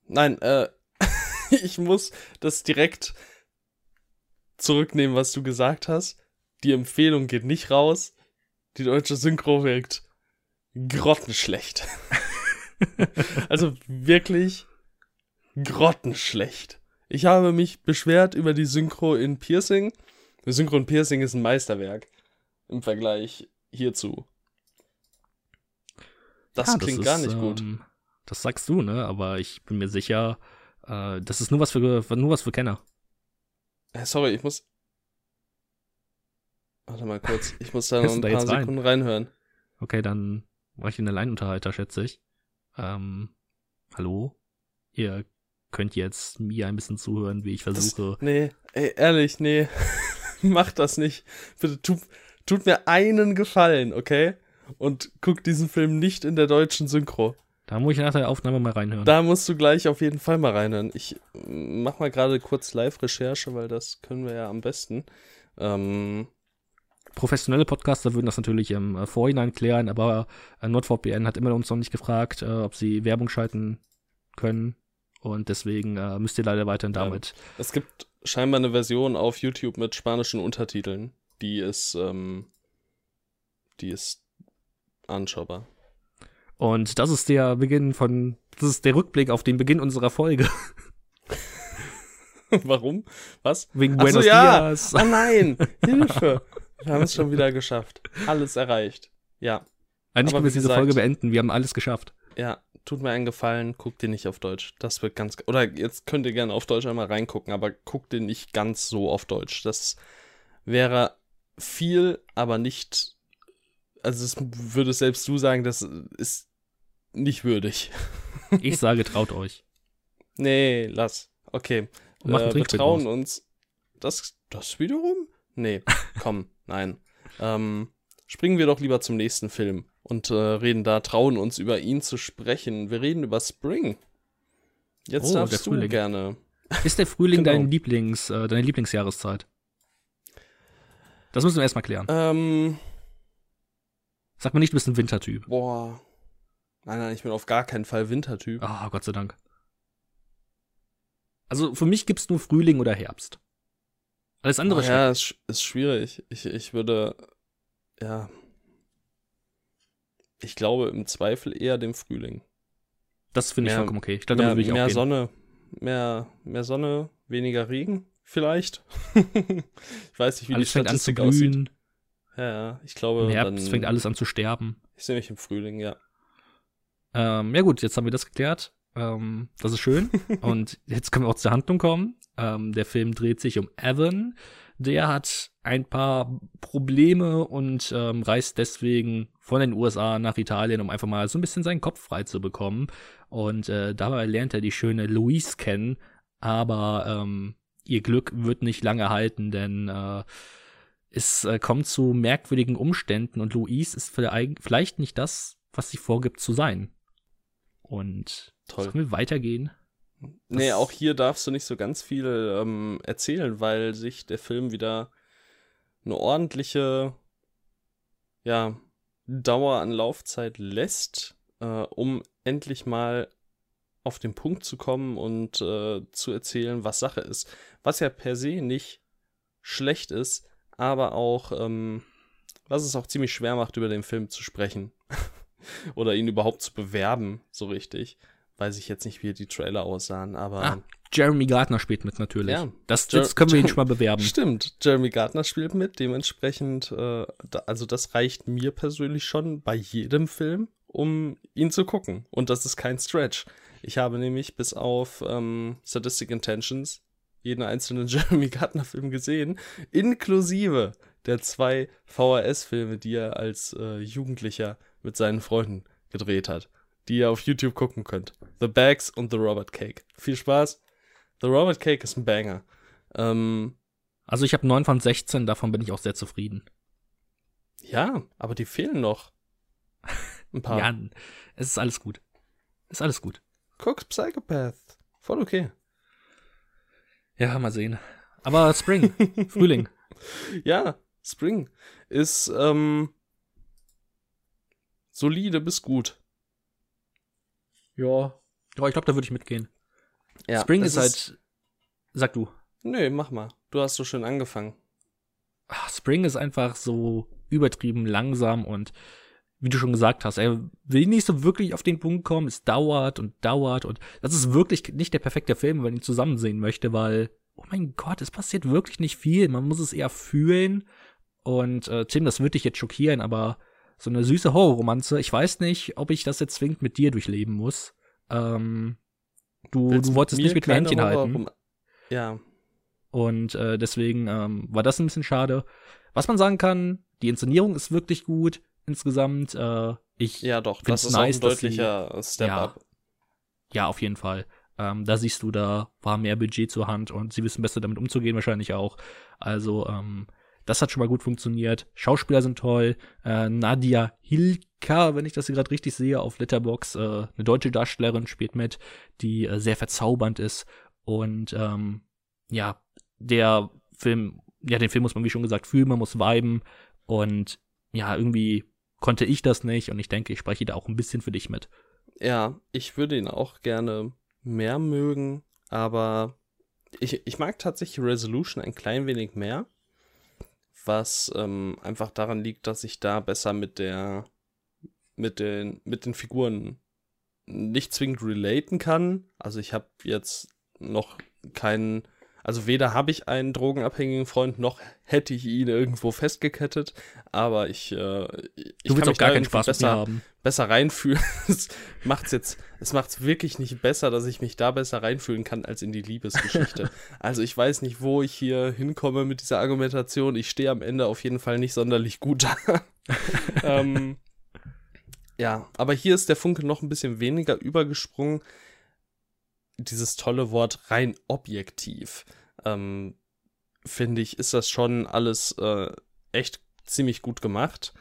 Nein, äh, ich muss das direkt zurücknehmen, was du gesagt hast. Die Empfehlung geht nicht raus. Die deutsche Synchro wirkt grottenschlecht. also wirklich grottenschlecht. Ich habe mich beschwert über die Synchro in Piercing. Die Synchro in Piercing ist ein Meisterwerk im Vergleich hierzu. Das Ja, klingt ist, gar nicht gut. ähm, Das sagst du, ne? Aber ich bin mir sicher, äh, das ist nur was für nur was für Kenner. Äh, Sorry, ich muss. Warte mal kurz. Ich muss da noch ein da paar rein? Sekunden reinhören. Okay, dann mache ich einen Alleinunterhalter, schätze ich. Ähm, hallo? Ihr könnt jetzt mir ein bisschen zuhören, wie ich versuche. Nee, ey, ehrlich, nee. Mach das nicht. Bitte tut, tut mir einen Gefallen, okay? Und guck diesen Film nicht in der deutschen Synchro. Da muss ich nach der Aufnahme mal reinhören. Da musst du gleich auf jeden Fall mal reinhören. Ich mach mal gerade kurz Live-Recherche, weil das können wir ja am besten. Ähm, Professionelle Podcaster würden das natürlich im äh, Vorhinein klären, aber äh, NordVPN hat immer uns noch nicht gefragt, äh, ob sie Werbung schalten können. Und deswegen äh, müsst ihr leider weiterhin Ja. damit. es gibt scheinbar eine Version auf YouTube mit spanischen Untertiteln. Die ist, ähm, die ist anschaubar. Und das ist der Beginn von, das ist der Rückblick auf den Beginn unserer Folge. Warum? Was? Wegen Ach so, Buenos ja. Dias. Oh nein! Hilfe! Wir haben es schon wieder geschafft. Alles erreicht. Ja, Eigentlich aber können wir diese gesagt- Folge beenden. Wir haben alles geschafft. ja. Tut mir einen Gefallen, guckt den nicht auf Deutsch. Das wird ganz. Oder jetzt könnt ihr gerne auf Deutsch einmal reingucken, aber guckt den nicht ganz so auf Deutsch. Das wäre viel, aber nicht. Also, es würde selbst du sagen, das ist nicht würdig. Ich sage, traut euch. Nee, lass. Okay. Äh, wir trauen uns. Das, das wiederum? Nee, komm, nein. Ähm, springen wir doch lieber zum nächsten Film und äh, reden da, trauen uns über ihn zu sprechen. Wir reden über Spring. Jetzt Oh, darfst du Frühling. gerne. Ist der Frühling Genau. dein Lieblings, äh, deine Lieblingsjahreszeit? Das müssen wir erstmal klären. Ähm, Sag mal nicht, du bist ein Wintertyp. boah. Nein, nein, ich bin auf gar keinen Fall Wintertyp. Ah, Gott sei Dank. Also für mich gibt's nur Frühling oder Herbst. Alles andere oh, Ja, ist, ist schwierig. Ich, ich würde, ja. Ich glaube im Zweifel eher dem Frühling. Das finde ich vollkommen okay. Ich glaube, Mehr, ich auch mehr. Sonne, mehr, mehr Sonne, weniger Regen, vielleicht. ich weiß nicht, wie alles die fängt an zu Statistik aussieht. Ja, ja, ich glaube, Im Herbst dann, fängt alles an zu sterben. Ich sehe mich im Frühling, ja. Ähm, ja gut, jetzt haben wir das geklärt. Ähm, das ist schön. Und jetzt können wir auch zur Handlung kommen. Ähm, der Film dreht sich um Evan. Der hat ein paar Probleme und ähm, reist deswegen von den USA nach Italien, um einfach mal so ein bisschen seinen Kopf frei zu bekommen. Und äh, dabei lernt er die schöne Louise kennen. Aber ähm, ihr Glück wird nicht lange halten, denn äh, es äh, kommt zu merkwürdigen Umständen und Louise ist vielleicht nicht das, was sie vorgibt zu sein. Und Toll. sollen wir weitergehen? Nee, auch hier darfst du nicht so ganz viel ähm, erzählen, weil sich der Film wieder eine ordentliche, ja, Dauer an Laufzeit lässt, äh, um endlich mal auf den Punkt zu kommen und äh, zu erzählen, was Sache ist. Was ja per se nicht schlecht ist, aber auch, ähm, was es auch ziemlich schwer macht, über den Film zu sprechen. Oder ihn überhaupt zu bewerben, so richtig. Weiß ich jetzt nicht, wie die Trailer aussahen, aber. Ah, Jeremy Gardner spielt mit natürlich. Ja. Das, jetzt können wir ihn schon mal bewerben. Stimmt, Jeremy Gardner spielt mit, dementsprechend, äh, da, also das reicht mir persönlich schon bei jedem Film, um ihn zu gucken. Und das ist kein Stretch. Ich habe nämlich bis auf ähm, Sadistic Intentions jeden einzelnen Jeremy Gardner-Film gesehen, inklusive der zwei VHS-Filme, die er als äh, Jugendlicher mit seinen Freunden gedreht hat, die ihr auf YouTube gucken könnt. The Bags und The Robert Cake. Viel Spaß. The Robert Cake ist ein Banger. Ähm, Also ich habe 9 von 16, davon bin ich auch sehr zufrieden. Ja, aber die fehlen noch. Ein paar. Ja, es ist alles gut. Ist alles gut. Guck, Psychopath. Voll okay. Ja, mal sehen. Aber Spring, Frühling. Ja, Spring ist ähm, solide bis gut. Ja. Ja, ich glaube, da würde ich mitgehen. Ja, Spring ist halt. Sag du. Nö, mach mal. Du hast so schön angefangen. Ah, Spring ist einfach so übertrieben langsam und wie du schon gesagt hast, er will nicht so wirklich auf den Punkt kommen, es dauert und dauert und das ist wirklich nicht der perfekte Film, wenn man ihn zusammen sehen möchte, weil, oh mein Gott, es passiert wirklich nicht viel, man muss es eher fühlen und äh, Tim, das würde dich jetzt schockieren, aber so eine süße Horrorromanze, ich weiß nicht, ob ich das jetzt zwingend mit dir durchleben muss. Ähm, du, Willst du wolltest nicht mit mir Händchen halten. Ja, Und äh, deswegen ähm, war das ein bisschen schade. Was man sagen kann, die Inszenierung ist wirklich gut insgesamt. Äh, ich ja. ja doch, das ist nice, ein deutlicher Step Ja. up. auf jeden Fall. Ähm, da siehst du, da war mehr Budget zur Hand und sie wissen besser damit umzugehen wahrscheinlich auch. Also ähm, das hat schon mal gut funktioniert. Schauspieler sind toll. Äh, Nadia Hilka, wenn ich das hier gerade richtig sehe, auf Letterbox, äh, eine deutsche Darstellerin spielt mit, die äh, sehr verzaubernd ist. Und ähm, ja, der Film, ja, den Film muss man, wie schon gesagt, fühlen, man muss viben. Und ja, irgendwie konnte ich das nicht und ich denke, ich spreche da auch ein bisschen für dich mit. Ja, ich würde ihn auch gerne mehr mögen, aber ich, ich mag tatsächlich Resolution ein klein wenig mehr, was ähm, einfach daran liegt, dass ich da besser mit der mit den mit den Figuren nicht zwingend relaten kann. Also ich habe jetzt noch keinen, also weder habe ich einen drogenabhängigen Freund, noch hätte ich ihn irgendwo festgekettet, aber ich, äh, ich kann mich auch gar keinen Spaß besser, haben. besser reinfühlen. Es macht's jetzt, es macht's wirklich nicht besser, dass ich mich da besser reinfühlen kann als in die Liebesgeschichte. also ich weiß nicht, wo ich hier hinkomme mit dieser Argumentation. Ich stehe am Ende auf jeden Fall nicht sonderlich gut da. ähm, ja, aber hier ist der Funke noch ein bisschen weniger übergesprungen. Dieses tolle Wort rein objektiv. Ähm, finde ich, ist das schon alles äh, echt ziemlich gut gemacht.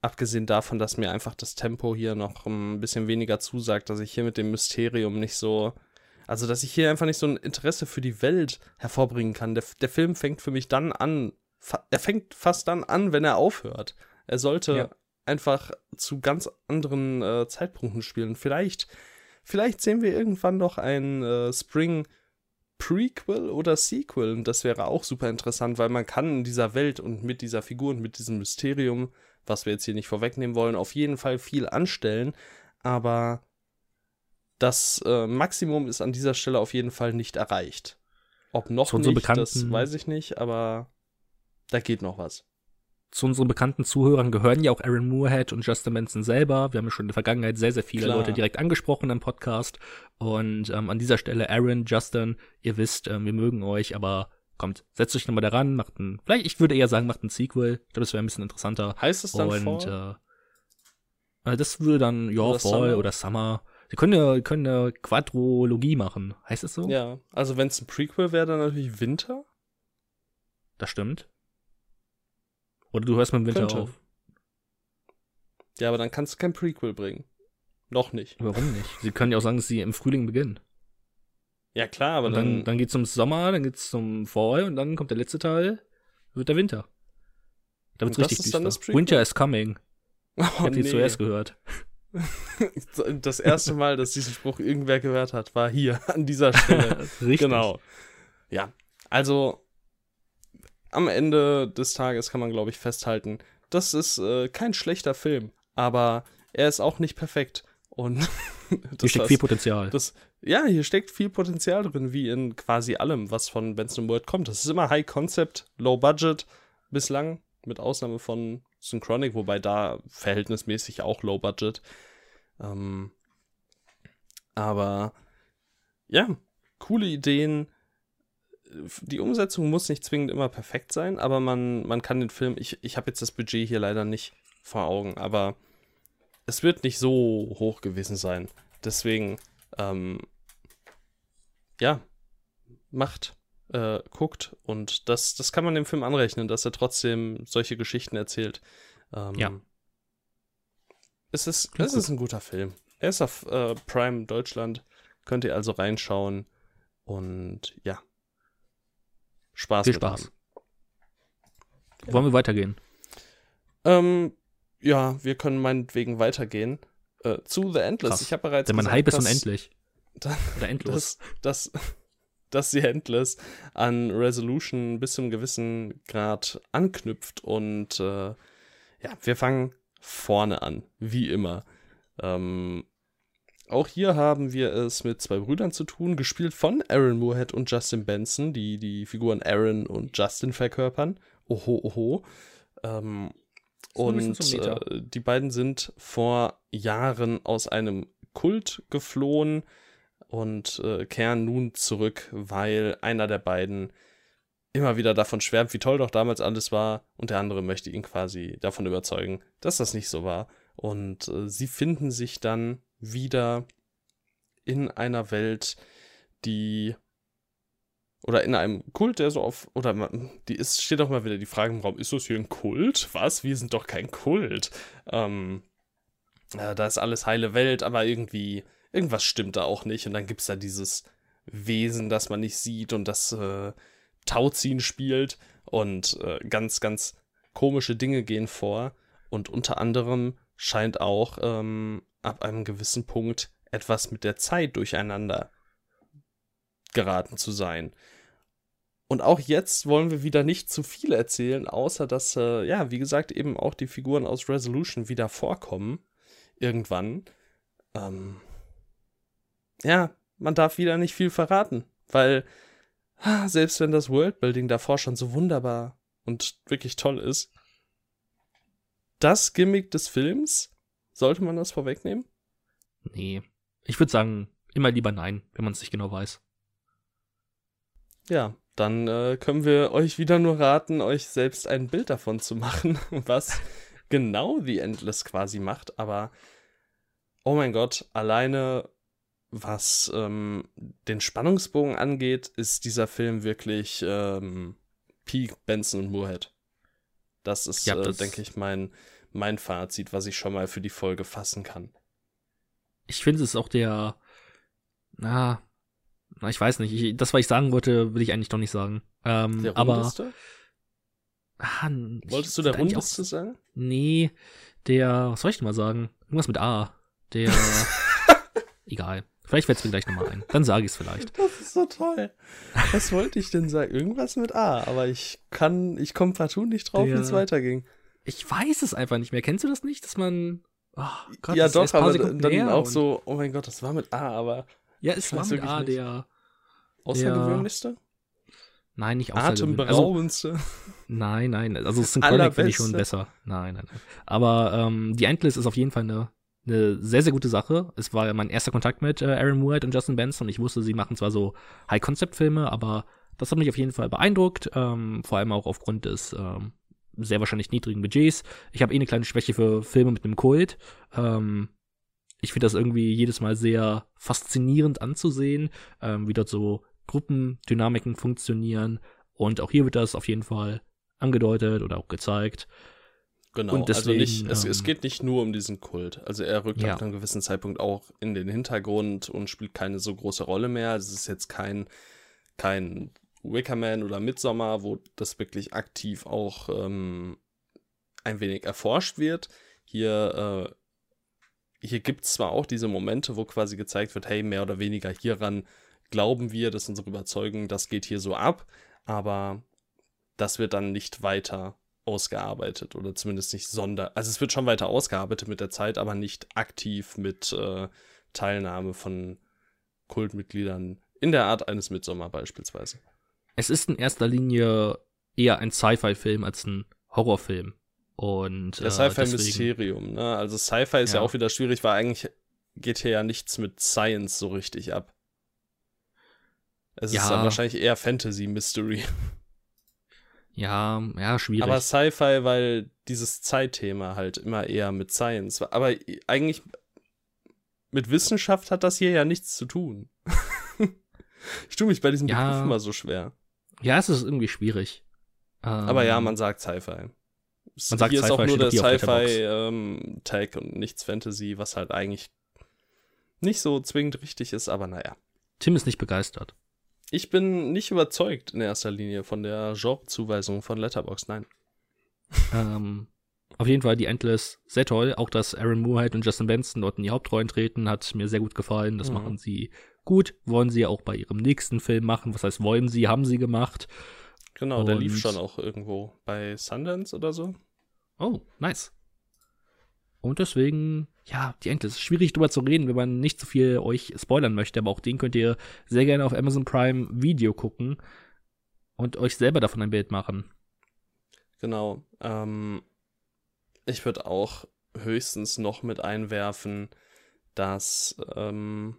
Abgesehen davon, dass mir einfach das Tempo hier noch ein bisschen weniger zusagt, dass ich hier mit dem Mysterium nicht so. Also, dass ich hier einfach nicht so ein Interesse für die Welt hervorbringen kann. Der, der Film fängt für mich dann an. Er fängt fast dann an, wenn er aufhört. Er sollte Ja. einfach zu ganz anderen äh, Zeitpunkten spielen. Vielleicht, vielleicht sehen wir irgendwann noch ein äh, Spring Prequel oder Sequel. Und das wäre auch super interessant, weil man kann in dieser Welt und mit dieser Figur und mit diesem Mysterium, was wir jetzt hier nicht vorwegnehmen wollen, auf jeden Fall viel anstellen. Aber das äh, Maximum ist an dieser Stelle auf jeden Fall nicht erreicht. Ob noch unseren nicht, das Bekannten- weiß ich nicht, aber da geht noch was. Zu unseren bekannten Zuhörern gehören ja auch Aaron Moorhead und Justin Benson selber. Wir haben ja schon in der Vergangenheit sehr, sehr viele Klar. Leute direkt angesprochen im Podcast. Und ähm, an dieser Stelle, Aaron, Justin, ihr wisst, ähm, wir mögen euch, aber kommt, setzt euch nochmal daran, macht ein, vielleicht, ich würde eher sagen, macht ein Sequel. Ich glaube, das wäre ein bisschen interessanter. Heißt es dann Und Fall? äh, äh, das würde dann, ja, Oder Fall Summer? oder Summer. Sie können ja, können eine Quadrologie machen. Heißt es so? Ja, also wenn es ein Prequel wäre, dann natürlich Winter. Das stimmt. Oder du hörst mit dem Winter Könnte. auf. Ja, aber dann kannst du kein Prequel bringen. Noch nicht. Warum nicht? Sie können ja auch sagen, dass sie im Frühling beginnen. Ja, klar, aber Und dann, dann, dann geht's zum Sommer, dann geht's zum Fall und dann kommt der letzte Teil, wird der Winter. Da wird's richtig ist dann düster. Winter is coming. oh, Habt ihr zuerst gehört. Das erste Mal, dass diesen Spruch irgendwer gehört hat, war hier an dieser Stelle. richtig. Genau. Ja, also am Ende des Tages kann man, glaube ich, festhalten, das ist äh, kein schlechter Film, aber er ist auch nicht perfekt. Und Hier steckt heißt, viel Potenzial. das, ja, hier steckt viel Potenzial drin, wie in quasi allem, was von Benson Word kommt. Das ist immer High Concept, Low Budget bislang, mit Ausnahme von Synchronic, wobei da verhältnismäßig auch Low Budget. Ähm, aber ja, coole Ideen. Die Umsetzung muss nicht zwingend immer perfekt sein, aber man, man kann den Film, ich, ich habe jetzt das Budget hier leider nicht vor Augen, aber es wird nicht so hoch gewesen sein. Deswegen, ähm, ja, macht, äh, guckt und das, das kann man dem Film anrechnen, dass er trotzdem solche Geschichten erzählt. Ähm, Ja. Es ist, Klingt es ist ein guter Film. Er ist auf äh, Prime Deutschland. Könnt ihr also reinschauen. Und ja. Spaß. Viel Spaß. haben. Wollen wir weitergehen? Ähm, ja, wir können meinetwegen weitergehen. Äh, zu The Endless. Krass. Ich habe bereits Denn mein gesagt, Hype ist dass- unendlich. da- Oder endlos. dass, dass, dass sie Endless an Resolution bis zu einem gewissen Grad anknüpft. Und äh, ja, wir fangen vorne an, wie immer. Ähm, auch hier haben wir es mit zwei Brüdern zu tun, gespielt von Aaron Moorhead und Justin Benson, die die Figuren Aaron und Justin verkörpern. Oho, oho. Ähm, und äh, die beiden sind vor Jahren aus einem Kult geflohen und äh, kehren nun zurück, weil einer der beiden immer wieder davon schwärmt, wie toll doch damals alles war und der andere möchte ihn quasi davon überzeugen, dass das nicht so war. Und äh, sie finden sich dann wieder in einer Welt, die oder in einem Kult, der so auf oder man- die ist steht auch mal wieder die Frage im Raum, ist das hier ein Kult? Was? Wir sind doch kein Kult. Ähm, ja, da ist alles heile Welt, aber irgendwie irgendwas stimmt da auch nicht und dann gibt's da dieses Wesen, das man nicht sieht und das äh, Tauziehen spielt und äh, ganz, ganz komische Dinge gehen vor. Und unter anderem scheint auch ähm, ab einem gewissen Punkt etwas mit der Zeit durcheinander geraten zu sein. Und auch jetzt wollen wir wieder nicht zu viel erzählen, außer dass, äh, ja, wie gesagt, eben auch die Figuren aus Resolution wieder vorkommen. Irgendwann. Ähm, ja, man darf wieder nicht viel verraten, weil ah, selbst wenn das Worldbuilding davor schon so wunderbar und wirklich toll ist, das Gimmick des Films, sollte man das vorwegnehmen? Nee. Ich würde sagen, immer lieber nein, wenn man es nicht genau weiß. Ja, dann äh, können wir euch wieder nur raten, euch selbst ein Bild davon zu machen, was genau The Endless quasi macht. Aber, oh mein Gott, alleine was ähm, den Spannungsbogen angeht, ist dieser Film wirklich ähm, Peak Benson und Moorhead. Das ist, Ja, äh, denke ich, mein, mein Fazit, was ich schon mal für die Folge fassen kann. Ich finde es ist auch der, na, na, ich weiß nicht, ich, das, was ich sagen wollte, will ich eigentlich doch nicht sagen. Ähm, Der aber, rundeste? ah, ich Wolltest du der rundeste sagen? Nee, der, was soll ich denn mal sagen? Irgendwas mit A. Der, egal. Vielleicht fällt es mir gleich nochmal ein. Dann sage ich es vielleicht. Das ist so toll. Was wollte ich denn sagen? Irgendwas mit A, aber ich kann, ich komme partout nicht drauf, wie es weiterging. Ich weiß es einfach nicht mehr. Kennst du das nicht, dass man. Oh Gott, ja, doch, aber dann auch so, oh mein Gott, das war mit A, aber. Ja, es war mit A, der. Außergewöhnlichste? Nein, nicht Atemberaubendste. Also, nein, nein. Also Synchronic finde ich schon besser. Nein, nein, nein. Aber ähm, die Endless ist auf jeden Fall eine, eine sehr, sehr gute Sache. Es war mein erster Kontakt mit äh, Aaron Moorhead und Justin Benson. Ich wusste, sie machen zwar so High-Concept-Filme, aber das hat mich auf jeden Fall beeindruckt. Ähm, vor allem auch aufgrund des ähm, sehr wahrscheinlich niedrigen Budgets. Ich habe eh eine kleine Schwäche für Filme mit einem Kult. Ähm, ich finde das irgendwie jedes Mal sehr faszinierend anzusehen, ähm, wie dort so Gruppendynamiken funktionieren. Und auch hier wird das auf jeden Fall angedeutet oder auch gezeigt. Genau, und also deswegen, also nicht, es, ähm, es geht nicht nur um diesen Kult. Also er rückt ja. ab einem gewissen Zeitpunkt auch in den Hintergrund und spielt keine so große Rolle mehr. Es ist jetzt kein, kein Wickerman oder Midsommar, wo das wirklich aktiv auch ähm, ein wenig erforscht wird. Hier, äh, hier gibt es zwar auch diese Momente, wo quasi gezeigt wird, hey, mehr oder weniger hieran glauben wir, das ist unsere Überzeugung, das geht hier so ab, aber das wird dann nicht weiter ausgearbeitet oder zumindest nicht sonder. Also es wird schon weiter ausgearbeitet mit der Zeit, aber nicht aktiv mit äh, Teilnahme von Kultmitgliedern in der Art eines Midsommar beispielsweise. Es ist in erster Linie eher ein Sci-Fi-Film als ein Horrorfilm. Und, ja, Sci-Fi-Mysterium, ne? Also Sci-Fi ist ja. ja auch wieder schwierig, weil eigentlich geht hier ja nichts mit Science so richtig ab. Es ja. ist dann wahrscheinlich eher Fantasy-Mystery. Ja, ja, schwierig. Aber Sci-Fi, weil dieses Zeitthema halt immer eher mit Science war. Aber eigentlich mit Wissenschaft hat das hier ja nichts zu tun. ich tue mich bei diesem ja. Begriff immer so schwer. Ja, es ist irgendwie schwierig. Aber ja, ähm, man sagt Sci-Fi. Man sagt hier ist auch nur der Sci-Fi-Tag ähm, und nichts Fantasy, was halt eigentlich nicht so zwingend richtig ist, aber naja. Tim ist nicht begeistert. Ich bin nicht überzeugt in erster Linie von der Genre-Zuweisung von Letterbox, nein. Ähm, auf jeden Fall die Endless sehr toll. Auch dass Aaron Moorhead und Justin Benson dort in die Hauptrollen treten, hat mir sehr gut gefallen. Das mhm. machen sie gut. Wollen sie auch bei ihrem nächsten Film machen. Was heißt wollen sie, haben sie gemacht. Genau, und der lief schon auch irgendwo bei Sundance oder so. Oh, nice. Und deswegen, ja, die Endless. Ist schwierig drüber zu reden, wenn man nicht zu so viel euch spoilern möchte, aber auch den könnt ihr sehr gerne auf Amazon Prime Video gucken und euch selber davon ein Bild machen. Genau. Ähm, ich würde auch höchstens noch mit einwerfen, dass ähm,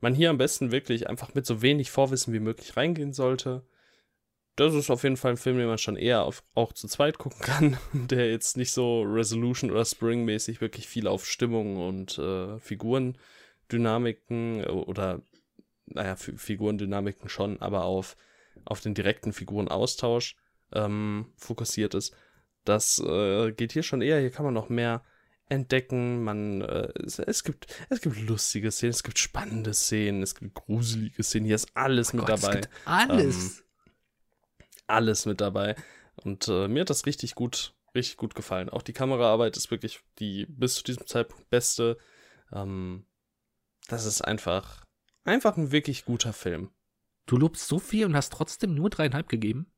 man hier am besten wirklich einfach mit so wenig Vorwissen wie möglich reingehen sollte das ist auf jeden Fall ein Film, den man schon eher auf, auch zu zweit gucken kann, der jetzt nicht so Resolution oder Spring-mäßig wirklich viel auf Stimmung und äh, Figurendynamiken äh, oder, naja, F Figurendynamiken schon, aber auf, auf den direkten Figurenaustausch ähm, fokussiert ist. Das äh, geht hier schon eher, hier kann man noch mehr entdecken. Man, äh, es, es, gibt, es gibt lustige Szenen, es gibt spannende Szenen, es gibt gruselige Szenen. Hier ist alles oh mit Gott, dabei. alles. Ähm, alles mit dabei. Und äh, mir hat das richtig gut, richtig gut gefallen. Auch die Kameraarbeit ist wirklich die bis zu diesem Zeitpunkt beste. Ähm, das ist einfach, einfach ein wirklich guter Film. Du lobst so viel und hast trotzdem nur dreieinhalb gegeben?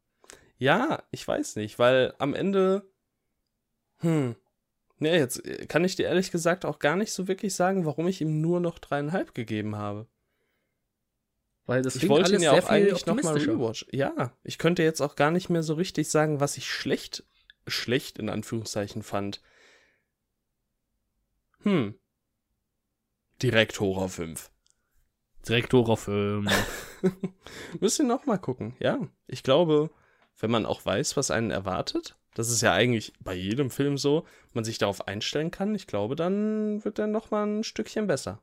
Ja, ich weiß nicht, weil am Ende, hm, ne, jetzt kann ich dir ehrlich gesagt auch gar nicht so wirklich sagen, warum ich ihm nur noch dreieinhalb gegeben habe. Weil das ich wollte ihn ja auch eigentlich nochmal rewatch. Ja, ich könnte jetzt auch gar nicht mehr so richtig sagen, was ich schlecht, schlecht in Anführungszeichen fand. Hm. Direkt Horror 5. Direkt Horror 5. Müsst ihr nochmal gucken, ja. Ich glaube, wenn man auch weiß, was einen erwartet, das ist ja eigentlich bei jedem Film so, man sich darauf einstellen kann, ich glaube, dann wird der nochmal ein Stückchen besser.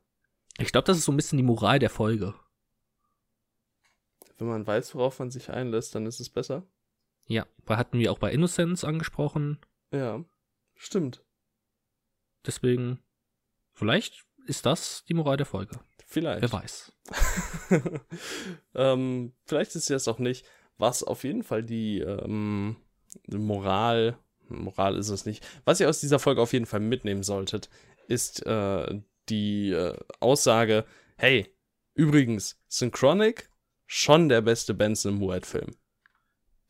Ich glaube, das ist so ein bisschen die Moral der Folge wenn man weiß, worauf man sich einlässt, dann ist es besser. Ja, hatten wir auch bei Innocence angesprochen. Ja, stimmt. Deswegen, vielleicht ist das die Moral der Folge. Vielleicht. Wer weiß. ähm, vielleicht ist es auch nicht. Was auf jeden Fall die ähm, Moral, Moral ist es nicht, was ihr aus dieser Folge auf jeden Fall mitnehmen solltet, ist äh, die äh, Aussage, Hey, übrigens, Synchronic, schon der beste Benson Moorhead-Film.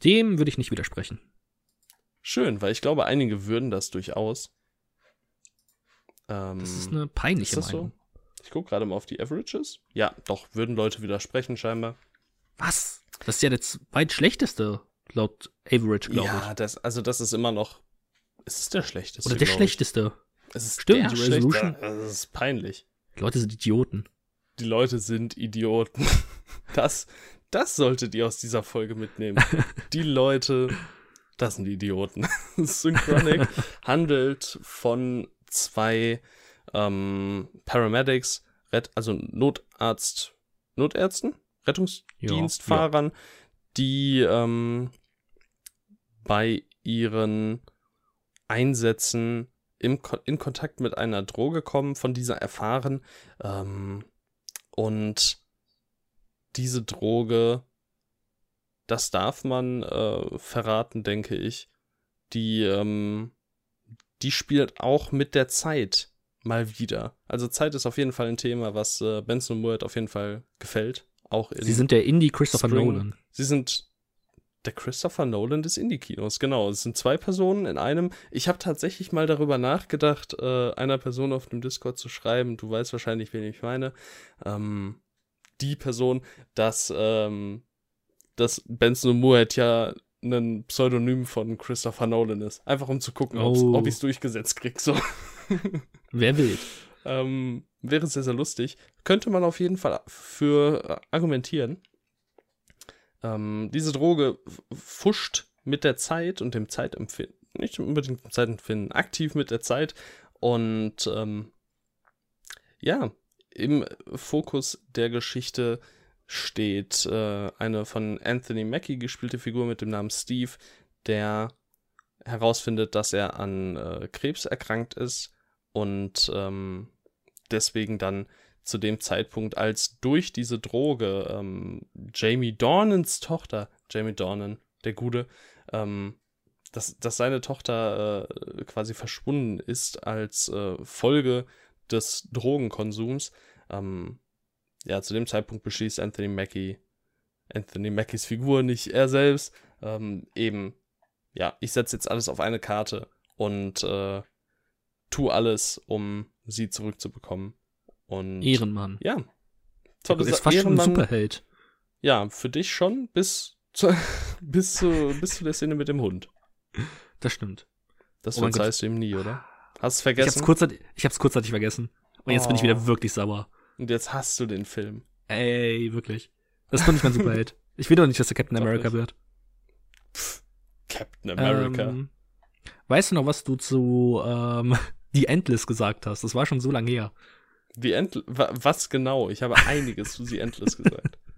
Dem würde ich nicht widersprechen. Schön, weil ich glaube, einige würden das durchaus. Ähm, das ist eine peinliche ist Meinung. So? Ich gucke gerade mal auf die Averages. Ja, doch, würden Leute widersprechen, scheinbar. Was? Das ist ja der zweitschlechteste laut Average, glaube ja, ich. Ja, das, also das ist immer noch. Ist es der schlechteste? Oder der schlechteste. Es ist Stimmt, der Resolution. Das ist peinlich. Die Leute sind Idioten. Die Leute sind Idioten. Das, das solltet ihr aus dieser Folge mitnehmen. Die Leute, das sind Idioten. Synchronic handelt von zwei ähm, Paramedics, also Notarzt, Notärzten, Rettungsdienstfahrern, ja, ja. die ähm, bei ihren Einsätzen im, in Kontakt mit einer Droge kommen, von dieser erfahren ähm, und diese Droge, das darf man äh, verraten, denke ich, die, ähm, die spielt auch mit der Zeit mal wieder. Also Zeit ist auf jeden Fall ein Thema, was äh, Benson Moore auf jeden Fall gefällt. Auch Sie sind der Indie Christopher Spring. Nolan. Sie sind der Christopher Nolan des Indie-Kinos, genau. Es sind zwei Personen in einem. Ich habe tatsächlich mal darüber nachgedacht, äh, einer Person auf dem Discord zu schreiben. Du weißt wahrscheinlich, wen ich meine. Ähm, die Person, dass, ähm, dass Benson Moore ja ein Pseudonym von Christopher Nolan ist. Einfach um zu gucken, oh. ob ich es durchgesetzt krieg. So. Wer will? ähm, wäre sehr, sehr lustig. Könnte man auf jeden Fall für argumentieren. Ähm, diese Droge fuscht mit der Zeit und dem Zeitempfinden, nicht unbedingt dem Zeitempfinden, aktiv mit der Zeit. Und ähm, ja, im Fokus der Geschichte steht äh, eine von Anthony Mackie gespielte Figur mit dem Namen Steve, der herausfindet, dass er an äh, Krebs erkrankt ist und ähm, deswegen dann zu dem Zeitpunkt, als durch diese Droge ähm, Jamie Dornans Tochter, Jamie Dornan, der Gute, ähm, dass, dass seine Tochter äh, quasi verschwunden ist als äh, Folge des Drogenkonsums. Ähm, ja, zu dem Zeitpunkt beschließt Anthony Mackie, Anthony Mackies Figur, nicht er selbst, ähm, eben, ja, ich setze jetzt alles auf eine Karte und äh, tu alles, um sie zurückzubekommen. Und Ehrenmann. Ja. Tolle ist fast Ehrenmann, schon ein Superheld. Ja, für dich schon, bis zu, bis zu, bis zu der Szene mit dem Hund. Das stimmt. Das oh verzeihst du ihm nie, oder? Hast du vergessen? Ich hab's, kurzzeitig, ich hab's kurzzeitig vergessen. Und jetzt oh. bin ich wieder oh. wirklich sauer. Und jetzt hast du den Film. Ey, wirklich. Das ist doch nicht mein Superheld. Ich will doch nicht, dass der Captain America wird. Pff, Captain America. Ähm, weißt du noch, was du zu ähm, The Endless gesagt hast? Das war schon so lange her. The Endless, was genau? Ich habe einiges zu The Endless gesagt.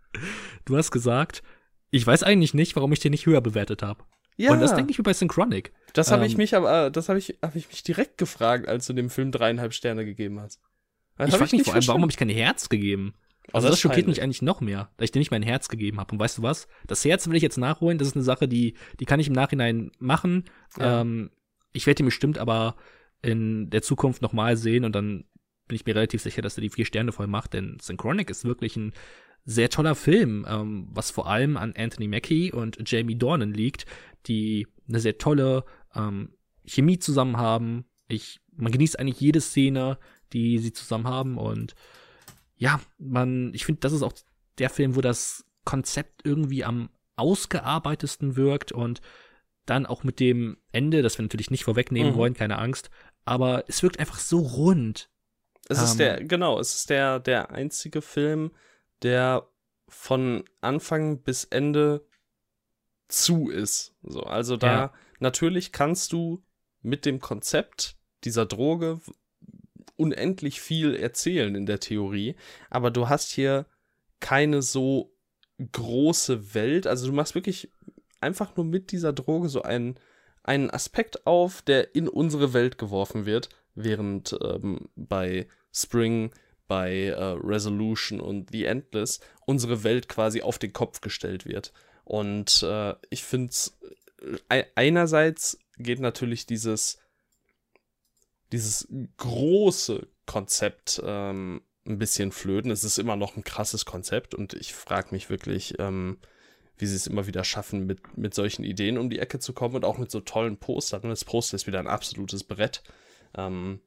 Du hast gesagt, ich weiß eigentlich nicht, warum ich den nicht höher bewertet habe. Ja. Und das denke ich mir bei Synchronic. Das habe ähm, ich mich aber, das habe ich, habe ich mich direkt gefragt, als du dem Film dreieinhalb Sterne gegeben hast. Das ich frage mich vor allem, warum habe ich kein Herz gegeben? Also das, das schockiert mich eigentlich noch mehr, da ich dir nicht mein Herz gegeben habe. Und weißt du was? Das Herz will ich jetzt nachholen. Das ist eine Sache, die, die kann ich im Nachhinein machen. Ja. Ähm, ich werde ihn bestimmt aber in der Zukunft nochmal sehen und dann bin ich mir relativ sicher, dass er die vier Sterne voll macht, denn Synchronic ist wirklich ein sehr toller Film, ähm, was vor allem an Anthony Mackie und Jamie Dornan liegt, die eine sehr tolle ähm, Chemie zusammen haben. Ich, man genießt eigentlich jede Szene, die sie zusammen haben und ja, man, ich finde, das ist auch der Film, wo das Konzept irgendwie am ausgearbeitesten wirkt und dann auch mit dem Ende, das wir natürlich nicht vorwegnehmen mhm. wollen, keine Angst, aber es wirkt einfach so rund. Es um, ist der, ähm, genau, es ist der, der einzige Film, der von Anfang bis Ende zu ist. So, also da ja. natürlich kannst du mit dem Konzept dieser Droge unendlich viel erzählen in der Theorie, aber du hast hier keine so große Welt. Also du machst wirklich einfach nur mit dieser Droge so einen, einen Aspekt auf, der in unsere Welt geworfen wird, während ähm, bei Spring, bei äh, Resolution und The Endless unsere Welt quasi auf den Kopf gestellt wird. Und äh, ich finde es, äh, einerseits geht natürlich dieses, dieses große Konzept ähm, ein bisschen flöten. Es ist immer noch ein krasses Konzept und ich frage mich wirklich, ähm, wie sie es immer wieder schaffen, mit, mit solchen Ideen um die Ecke zu kommen und auch mit so tollen Postern. Das Poster ist wieder ein absolutes Brett. Ähm,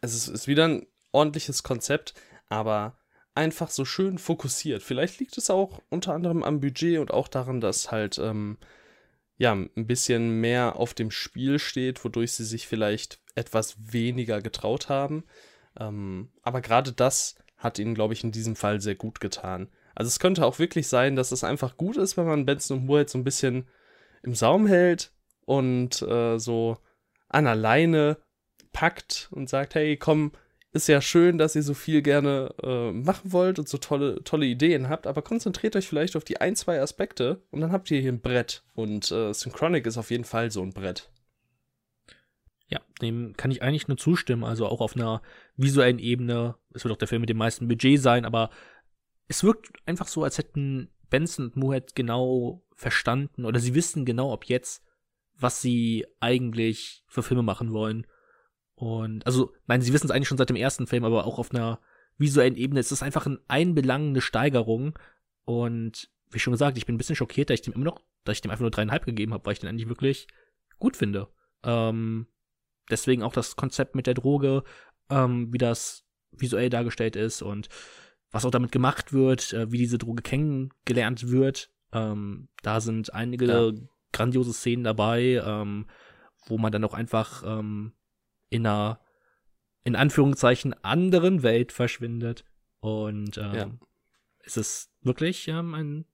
es ist, ist wieder ein ordentliches Konzept, aber einfach so schön fokussiert. Vielleicht liegt es auch unter anderem am Budget und auch daran, dass halt ähm, ja ein bisschen mehr auf dem Spiel steht, wodurch sie sich vielleicht etwas weniger getraut haben. Ähm, aber gerade das hat ihnen, glaube ich, in diesem Fall sehr gut getan. Also es könnte auch wirklich sein, dass es einfach gut ist, wenn man Benson und Moore so ein bisschen im Saum hält und äh, so an alleine packt und sagt, hey, komm, ist ja schön, dass ihr so viel gerne äh, machen wollt und so tolle, tolle Ideen habt, aber konzentriert euch vielleicht auf die ein, zwei Aspekte und dann habt ihr hier ein Brett. Und äh, Synchronic ist auf jeden Fall so ein Brett. Ja, dem kann ich eigentlich nur zustimmen. Also auch auf einer visuellen Ebene. Es wird auch der Film mit dem meisten Budget sein, aber es wirkt einfach so, als hätten Benson und Muhet genau verstanden oder sie wissen genau ab jetzt, was sie eigentlich für Filme machen wollen. Und also, meine, sie wissen es eigentlich schon seit dem ersten Film, aber auch auf einer visuellen Ebene ist es einfach eine einbelangende Steigerung. Und wie schon gesagt, ich bin ein bisschen schockiert, dass ich dem immer noch, dass ich dem einfach nur dreieinhalb gegeben habe, weil ich den eigentlich wirklich gut finde. Ähm, deswegen auch das Konzept mit der Droge, ähm, wie das visuell dargestellt ist und was auch damit gemacht wird, äh, wie diese Droge kennengelernt wird. Ähm, da sind einige ja. Grandiose Szenen dabei, ähm, wo man dann auch einfach ähm, in einer, in Anführungszeichen, anderen Welt verschwindet. Und ähm, ja. es ist wirklich ähm, ein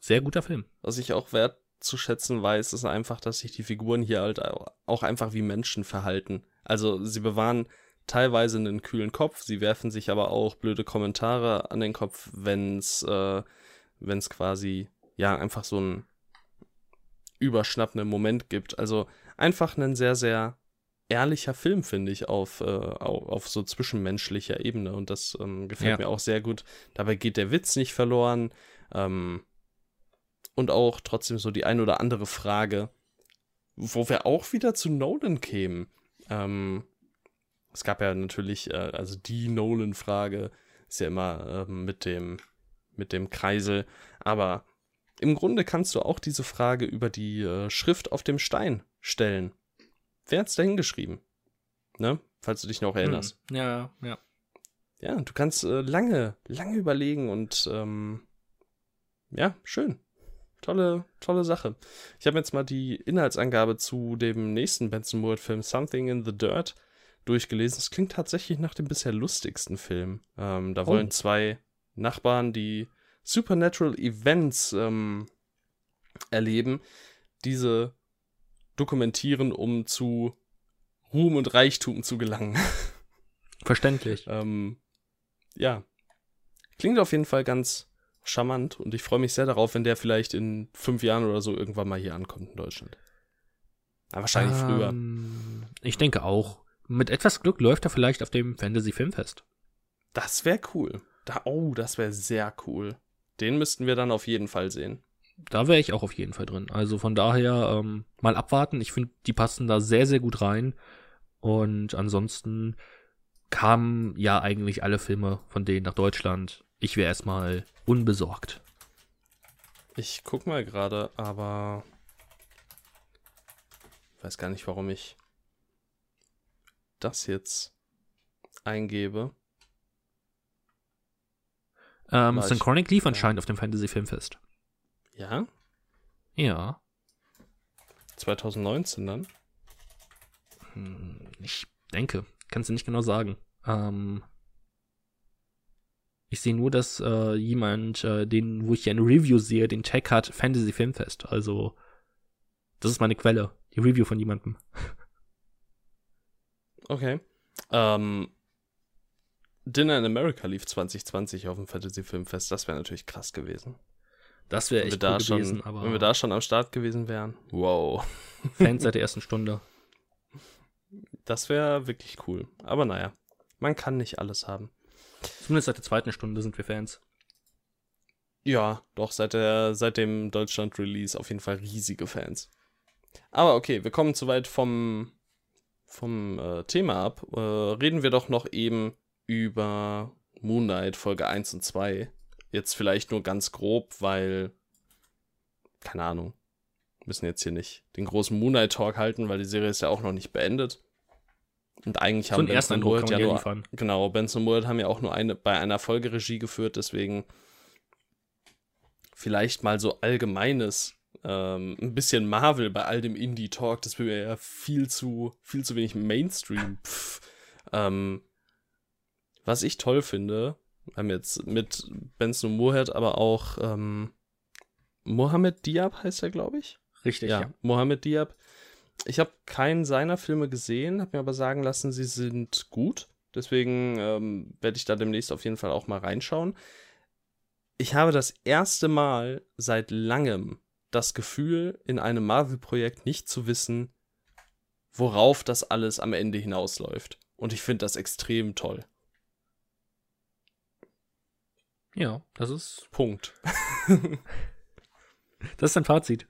sehr guter Film. Was ich auch wertzuschätzen weiß, ist einfach, dass sich die Figuren hier halt auch einfach wie Menschen verhalten. Also sie bewahren teilweise einen kühlen Kopf, sie werfen sich aber auch blöde Kommentare an den Kopf, wenn's, äh, wenn's quasi, ja, einfach so ein überschnappenden Moment gibt. Also einfach einen sehr, sehr ehrlicher Film, finde ich, auf, äh, auf, so zwischenmenschlicher Ebene. Und das ähm, gefällt ja. mir auch sehr gut. Dabei geht der Witz nicht verloren. Ähm, und auch trotzdem so die ein oder andere Frage, wo wir auch wieder zu Nolan kämen. Ähm, es gab ja natürlich, äh, also die Nolan-Frage ist ja immer ähm, mit dem mit dem Kreisel, aber im Grunde kannst du auch diese Frage über die äh, Schrift auf dem Stein stellen. Wer hat's da hingeschrieben? Ne? Falls du dich noch erinnerst. Hm. Ja, ja. Ja, du kannst äh, lange, lange überlegen und ähm, ja, schön. Tolle, tolle Sache. Ich habe jetzt mal die Inhaltsangabe zu dem nächsten Benson Moore-Film Something in the Dirt durchgelesen. Es klingt tatsächlich nach dem bisher lustigsten Film. Ähm, da oh. wollen zwei Nachbarn, die Supernatural Events ähm, erleben, diese dokumentieren, um zu Ruhm und Reichtum zu gelangen. Verständlich. ähm, ja. Klingt auf jeden Fall ganz charmant und ich freue mich sehr darauf, wenn der vielleicht in fünf Jahren oder so irgendwann mal hier ankommt in Deutschland. Aber wahrscheinlich ähm, früher. Ich denke auch. Mit etwas Glück läuft er vielleicht auf dem Fantasy Filmfest. Das wäre cool. Da, oh, das wäre sehr cool. Den müssten wir dann auf jeden Fall sehen da wäre ich auch auf jeden Fall drin. Also von daher ähm, mal abwarten. Ich finde, die passen da sehr, sehr gut rein. Und ansonsten kamen ja eigentlich alle Filme von denen nach Deutschland. Ich wäre erstmal unbesorgt. Ich guck mal gerade, aber weiß gar nicht, warum ich das jetzt eingebe. Ähm, Synchronic lief anscheinend auf dem Fantasy Filmfest. Ja? Ja. 2019 dann? Hm, ich denke. Kannst du nicht genau sagen. Ähm, ich sehe nur, dass äh, jemand, äh, den, wo ich ja eine Review sehe, den Tag hat Fantasy Filmfest. Also, das ist meine Quelle. Die Review von jemandem. Okay. Ähm, Dinner in America lief 2020 auf dem Fantasy Filmfest. Das wäre natürlich krass gewesen. Das wäre echt cool gewesen. Schon, aber wenn wir da schon am Start gewesen wären. Wow. Fans seit der ersten Stunde. Das wäre wirklich cool. Aber naja, man kann nicht alles haben. Zumindest seit der zweiten Stunde sind wir Fans. Ja, doch, seit, der, seit dem Deutschland-Release auf jeden Fall riesige Fans. Aber okay, wir kommen zu weit vom, vom äh, Thema ab. Äh, reden wir doch noch eben über Moon Knight Folge 1 und 2. Jetzt vielleicht nur ganz grob, weil, keine Ahnung, müssen jetzt hier nicht den großen Moon Knight Talk halten, weil die Serie ist ja auch noch nicht beendet. Und eigentlich So haben Benson und kann ja nur, liefern. genau, Benson und Moore haben ja auch nur eine, bei einer Folge Regie geführt, deswegen vielleicht mal so allgemeines, ähm, ein bisschen Marvel bei all dem Indie-Talk, das wäre ja viel zu, viel zu wenig Mainstream. Pff. Ähm, was ich toll finde, wir haben jetzt mit Benson Moorhead, aber auch ähm, Mohammed Diab heißt er, glaube ich. Richtig, Ja, ja. Mohammed Diab. Ich habe keinen seiner Filme gesehen, habe mir aber sagen lassen, sie sind gut. Deswegen ähm, werde ich da demnächst auf jeden Fall auch mal reinschauen. Ich habe das erste Mal seit langem das Gefühl, in einem Marvel-Projekt nicht zu wissen, worauf das alles am Ende hinausläuft. Und ich finde das extrem toll. Ja, das ist, Punkt. das ist ein Fazit.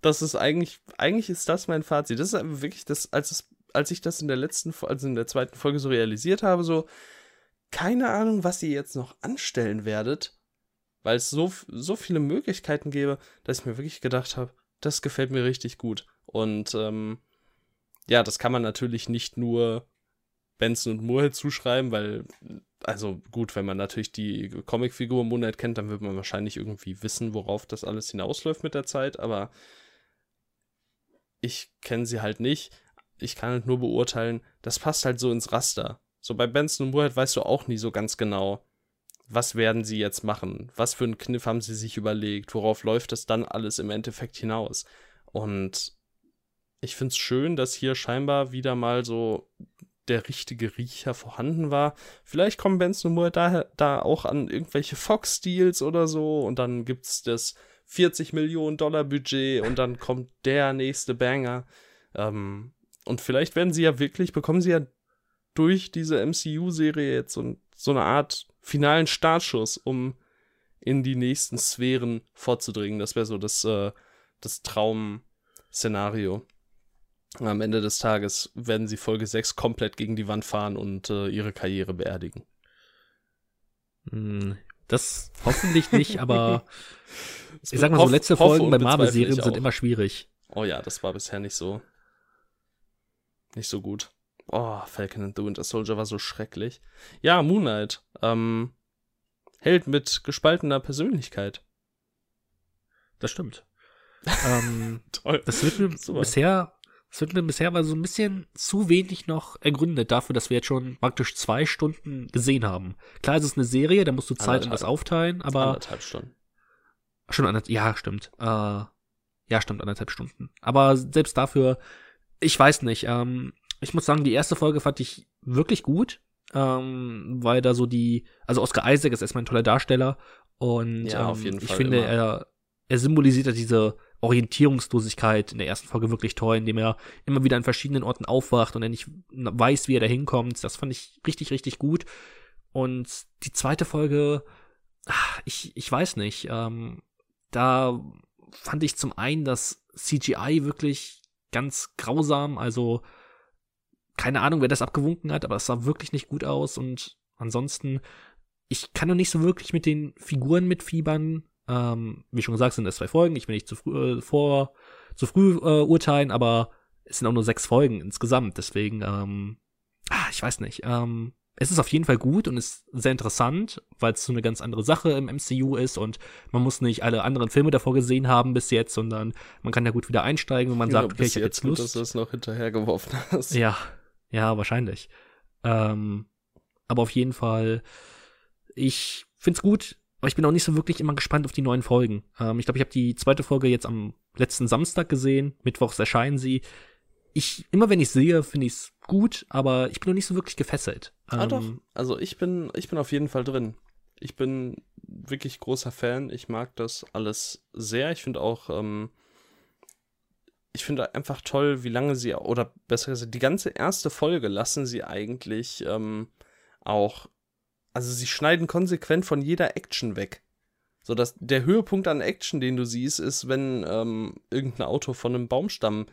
das ist eigentlich, eigentlich ist das mein Fazit. Das ist wirklich das, als es, als ich das in der letzten, also in der zweiten Folge so realisiert habe, so, keine Ahnung, was ihr jetzt noch anstellen werdet, weil es so, so viele Möglichkeiten gäbe, dass ich mir wirklich gedacht habe, das gefällt mir richtig gut. Und ähm, ja, das kann man natürlich nicht nur Benson und Moorhead zuschreiben, weil, also gut, wenn man natürlich die Comicfigur Moonlight kennt, dann wird man wahrscheinlich irgendwie wissen, worauf das alles hinausläuft mit der Zeit, aber ich kenne sie halt nicht. Ich kann halt nur beurteilen, das passt halt so ins Raster. So bei Benson und Moorhead weißt du auch nie so ganz genau, was werden sie jetzt machen? Was für einen Kniff haben sie sich überlegt? Worauf läuft das dann alles im Endeffekt hinaus? Und ich finde es schön, dass hier scheinbar wieder mal so der richtige Riecher vorhanden war. Vielleicht kommen und Moore da, da auch an irgendwelche Fox-Deals oder so und dann gibt's das 40 Millionen Dollar Budget und dann kommt der nächste Banger. Ähm, und vielleicht werden sie ja wirklich, bekommen sie ja durch diese MCU-Serie jetzt so, so eine Art finalen Startschuss, um in die nächsten Sphären vorzudringen. Das wäre so das, äh, das Traum-Szenario. Am Ende des Tages werden sie Folge 6 komplett gegen die Wand fahren und äh, ihre Karriere beerdigen. Hm, Das hoffentlich nicht, aber ich sag mal so, hoff- letzte hoffe Folgen bei Marvel-Serien sind immer schwierig. Oh ja, das war bisher nicht so. Nicht so gut. Oh, Falcon and the Winter Soldier war so schrecklich. Ja, Moon Knight. Ähm, Held mit gespaltener Persönlichkeit. Das stimmt. ähm, Toll. das wird mir Super. bisher, das wird mir bisher aber so ein bisschen zu wenig noch ergründet dafür, dass wir jetzt schon praktisch zwei Stunden gesehen haben. Klar, es ist eine Serie, da musst du Zeit Anderthalb. das aufteilen, aber Anderthalb Stunden. Schon anderthalb, ja, stimmt. Äh, ja, stimmt, anderthalb Stunden. Aber selbst dafür, ich weiß nicht. Ähm, ich muss sagen, die erste Folge fand ich wirklich gut, ähm, weil da so die, also Oscar Isaac ist erstmal ein toller Darsteller und Ja, ähm, ich Fall finde, immer. er, er symbolisiert ja diese Orientierungslosigkeit in der ersten Folge wirklich toll, indem er immer wieder an verschiedenen Orten aufwacht und er nicht weiß, wie er da hinkommt. Das fand ich richtig, richtig gut. Und die zweite Folge, ach, ich, ich weiß nicht, ähm, da fand ich zum einen das CGI wirklich ganz grausam, also keine Ahnung, wer das abgewunken hat, aber es sah wirklich nicht gut aus und ansonsten, ich kann noch nicht so wirklich mit den Figuren mitfiebern. Ähm, wie schon gesagt, sind es zwei Folgen, ich will nicht zu früh, äh, vor, zu früh äh, urteilen, aber es sind auch nur sechs Folgen insgesamt, deswegen, ähm, ah, ich weiß nicht, ähm, es ist auf jeden Fall gut und ist sehr interessant, weil es so eine ganz andere Sache im MCU ist und man muss nicht alle anderen Filme davor gesehen haben bis jetzt, sondern man kann da gut wieder einsteigen und man sagt, Ja, okay, bis ich habe jetzt gut, dass Lust. du es noch hinterhergeworfen hast. Ja, ja, wahrscheinlich. Ähm, aber auf jeden Fall, ich find's gut, aber ich bin auch nicht so wirklich immer gespannt auf die neuen Folgen. Ähm, ich glaube, ich habe die zweite Folge jetzt am letzten Samstag gesehen. Mittwochs erscheinen sie. Ich, immer wenn ich sehe, finde ich's gut, aber ich bin noch nicht so wirklich gefesselt. Ah, doch. Ähm, Also ich bin, ich bin auf jeden Fall drin. Ich bin wirklich großer Fan. Ich mag das alles sehr. Ich finde auch, ähm, ich finde einfach toll, wie lange sie, oder besser gesagt, die ganze erste Folge lassen sie eigentlich ähm, auch, also sie schneiden konsequent von jeder Action weg. So dass der Höhepunkt an Action, den du siehst, ist, wenn ähm, irgendein Auto von einem Baumstamm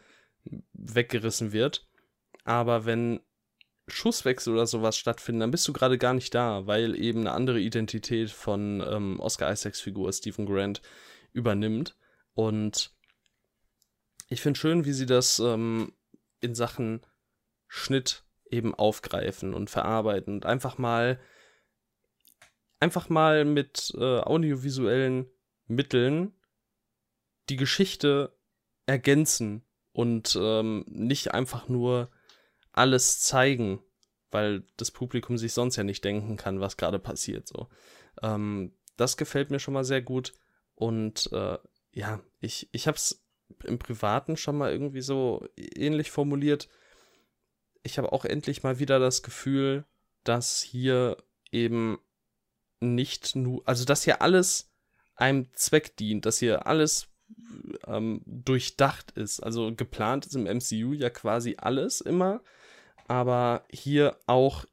weggerissen wird. Aber wenn Schusswechsel oder sowas stattfinden, dann bist du gerade gar nicht da, weil eben eine andere Identität von ähm, Oscar Isaacs Figur Stephen Grant übernimmt. Und ich finde schön, wie sie das ähm, in Sachen Schnitt eben aufgreifen und verarbeiten und einfach mal einfach mal mit äh, audiovisuellen Mitteln die Geschichte ergänzen und ähm, nicht einfach nur alles zeigen, weil das Publikum sich sonst ja nicht denken kann, was gerade passiert. So, ähm, das gefällt mir schon mal sehr gut und äh, ja, ich ich habe es im Privaten schon mal irgendwie so ähnlich formuliert. Ich habe auch endlich mal wieder das Gefühl, dass hier eben nicht nur, also dass hier alles einem Zweck dient, dass hier alles ähm, durchdacht ist. Also geplant ist im MCU ja quasi alles immer, aber hier auch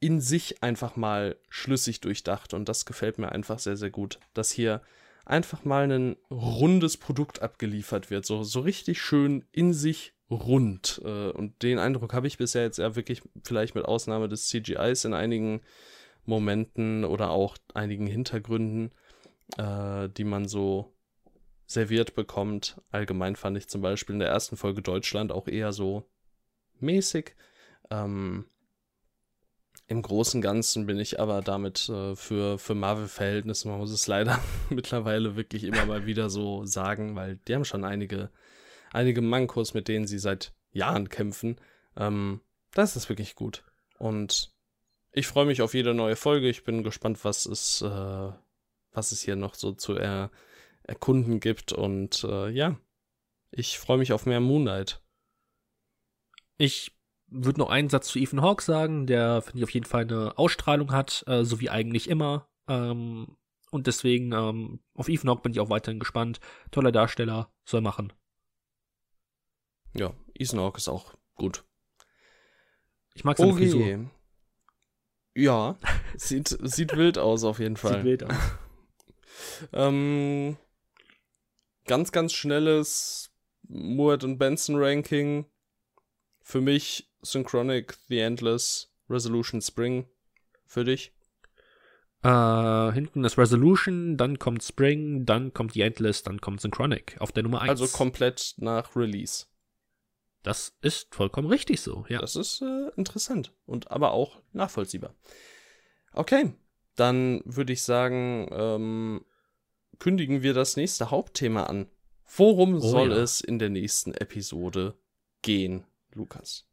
in sich einfach mal schlüssig durchdacht und das gefällt mir einfach sehr, sehr gut, dass hier einfach mal ein rundes Produkt abgeliefert wird, so, so richtig schön in sich rund. Äh, und den Eindruck habe ich bisher jetzt ja wirklich vielleicht mit Ausnahme des CGIs in einigen Momenten oder auch einigen Hintergründen, äh, die man so serviert bekommt. Allgemein fand ich zum Beispiel in der ersten Folge Deutschland auch eher so mäßig. Ähm, Im Großen und Ganzen bin ich aber damit äh, für, für Marvel-Verhältnisse, man muss es leider mittlerweile wirklich immer mal wieder so sagen, weil die haben schon einige, einige Mankos, mit denen sie seit Jahren kämpfen. Ähm, das ist wirklich gut. Und ich freue mich auf jede neue Folge. Ich bin gespannt, was es, äh, was es hier noch so zu er erkunden gibt. Und äh, ja, ich freue mich auf mehr Moonlight. Ich würde noch einen Satz zu Ethan Hawke sagen, der, finde ich, auf jeden Fall eine Ausstrahlung hat, äh, so wie eigentlich immer. Ähm, und deswegen, ähm, auf Ethan Hawke bin ich auch weiterhin gespannt. Toller Darsteller, soll machen. Ja, Ethan Hawke ist auch gut. Ich mag seine okay. Frisur. Ja, sieht, sieht wild aus auf jeden Fall. Sieht wild aus. ähm, ganz, ganz schnelles Muad und Benson Ranking. Für mich Synchronic, The Endless, Resolution Spring. Für dich? Uh, hinten ist Resolution, dann kommt Spring, dann kommt The Endless, dann kommt Synchronic auf der Nummer 1. Also komplett nach Release. Das ist vollkommen richtig so, ja. Das ist äh, interessant und aber auch nachvollziehbar. Okay, dann würde ich sagen, ähm, kündigen wir das nächste Hauptthema an. Worum oh, soll ja. es in der nächsten Episode gehen, Lukas?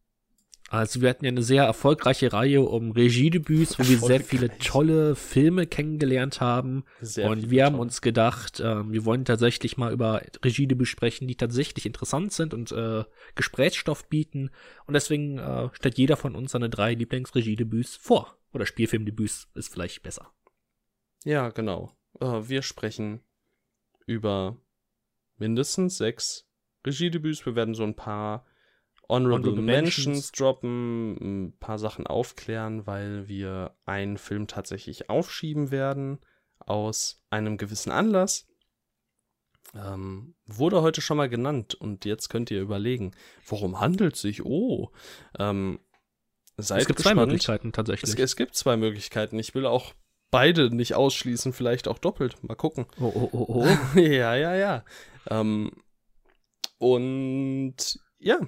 Also wir hatten ja eine sehr erfolgreiche Reihe um Regiedebüts, wo wir sehr viele tolle Filme kennengelernt haben. Sehr und wir haben toll. uns gedacht, äh, wir wollen tatsächlich mal über Regiedebüts sprechen, die tatsächlich interessant sind und äh, Gesprächsstoff bieten. Und deswegen äh, stellt jeder von uns seine drei Lieblingsregiedebüts vor. Oder Spielfilmdebüts ist vielleicht besser. Ja, genau. Äh, wir sprechen über mindestens sechs Regiedebüts. Wir werden so ein paar Honorable, Honorable Mentions, Mentions droppen, ein paar Sachen aufklären, weil wir einen Film tatsächlich aufschieben werden aus einem gewissen Anlass. Ähm, wurde heute schon mal genannt und jetzt könnt ihr überlegen, worum handelt es sich? Oh, ähm, seid es gibt gespannt. zwei Möglichkeiten tatsächlich. Es, es, gibt zwei Möglichkeiten. Ich will auch beide nicht ausschließen, vielleicht auch doppelt. Mal gucken. Oh, oh, oh, oh. ja, ja, ja. Ähm, und ja,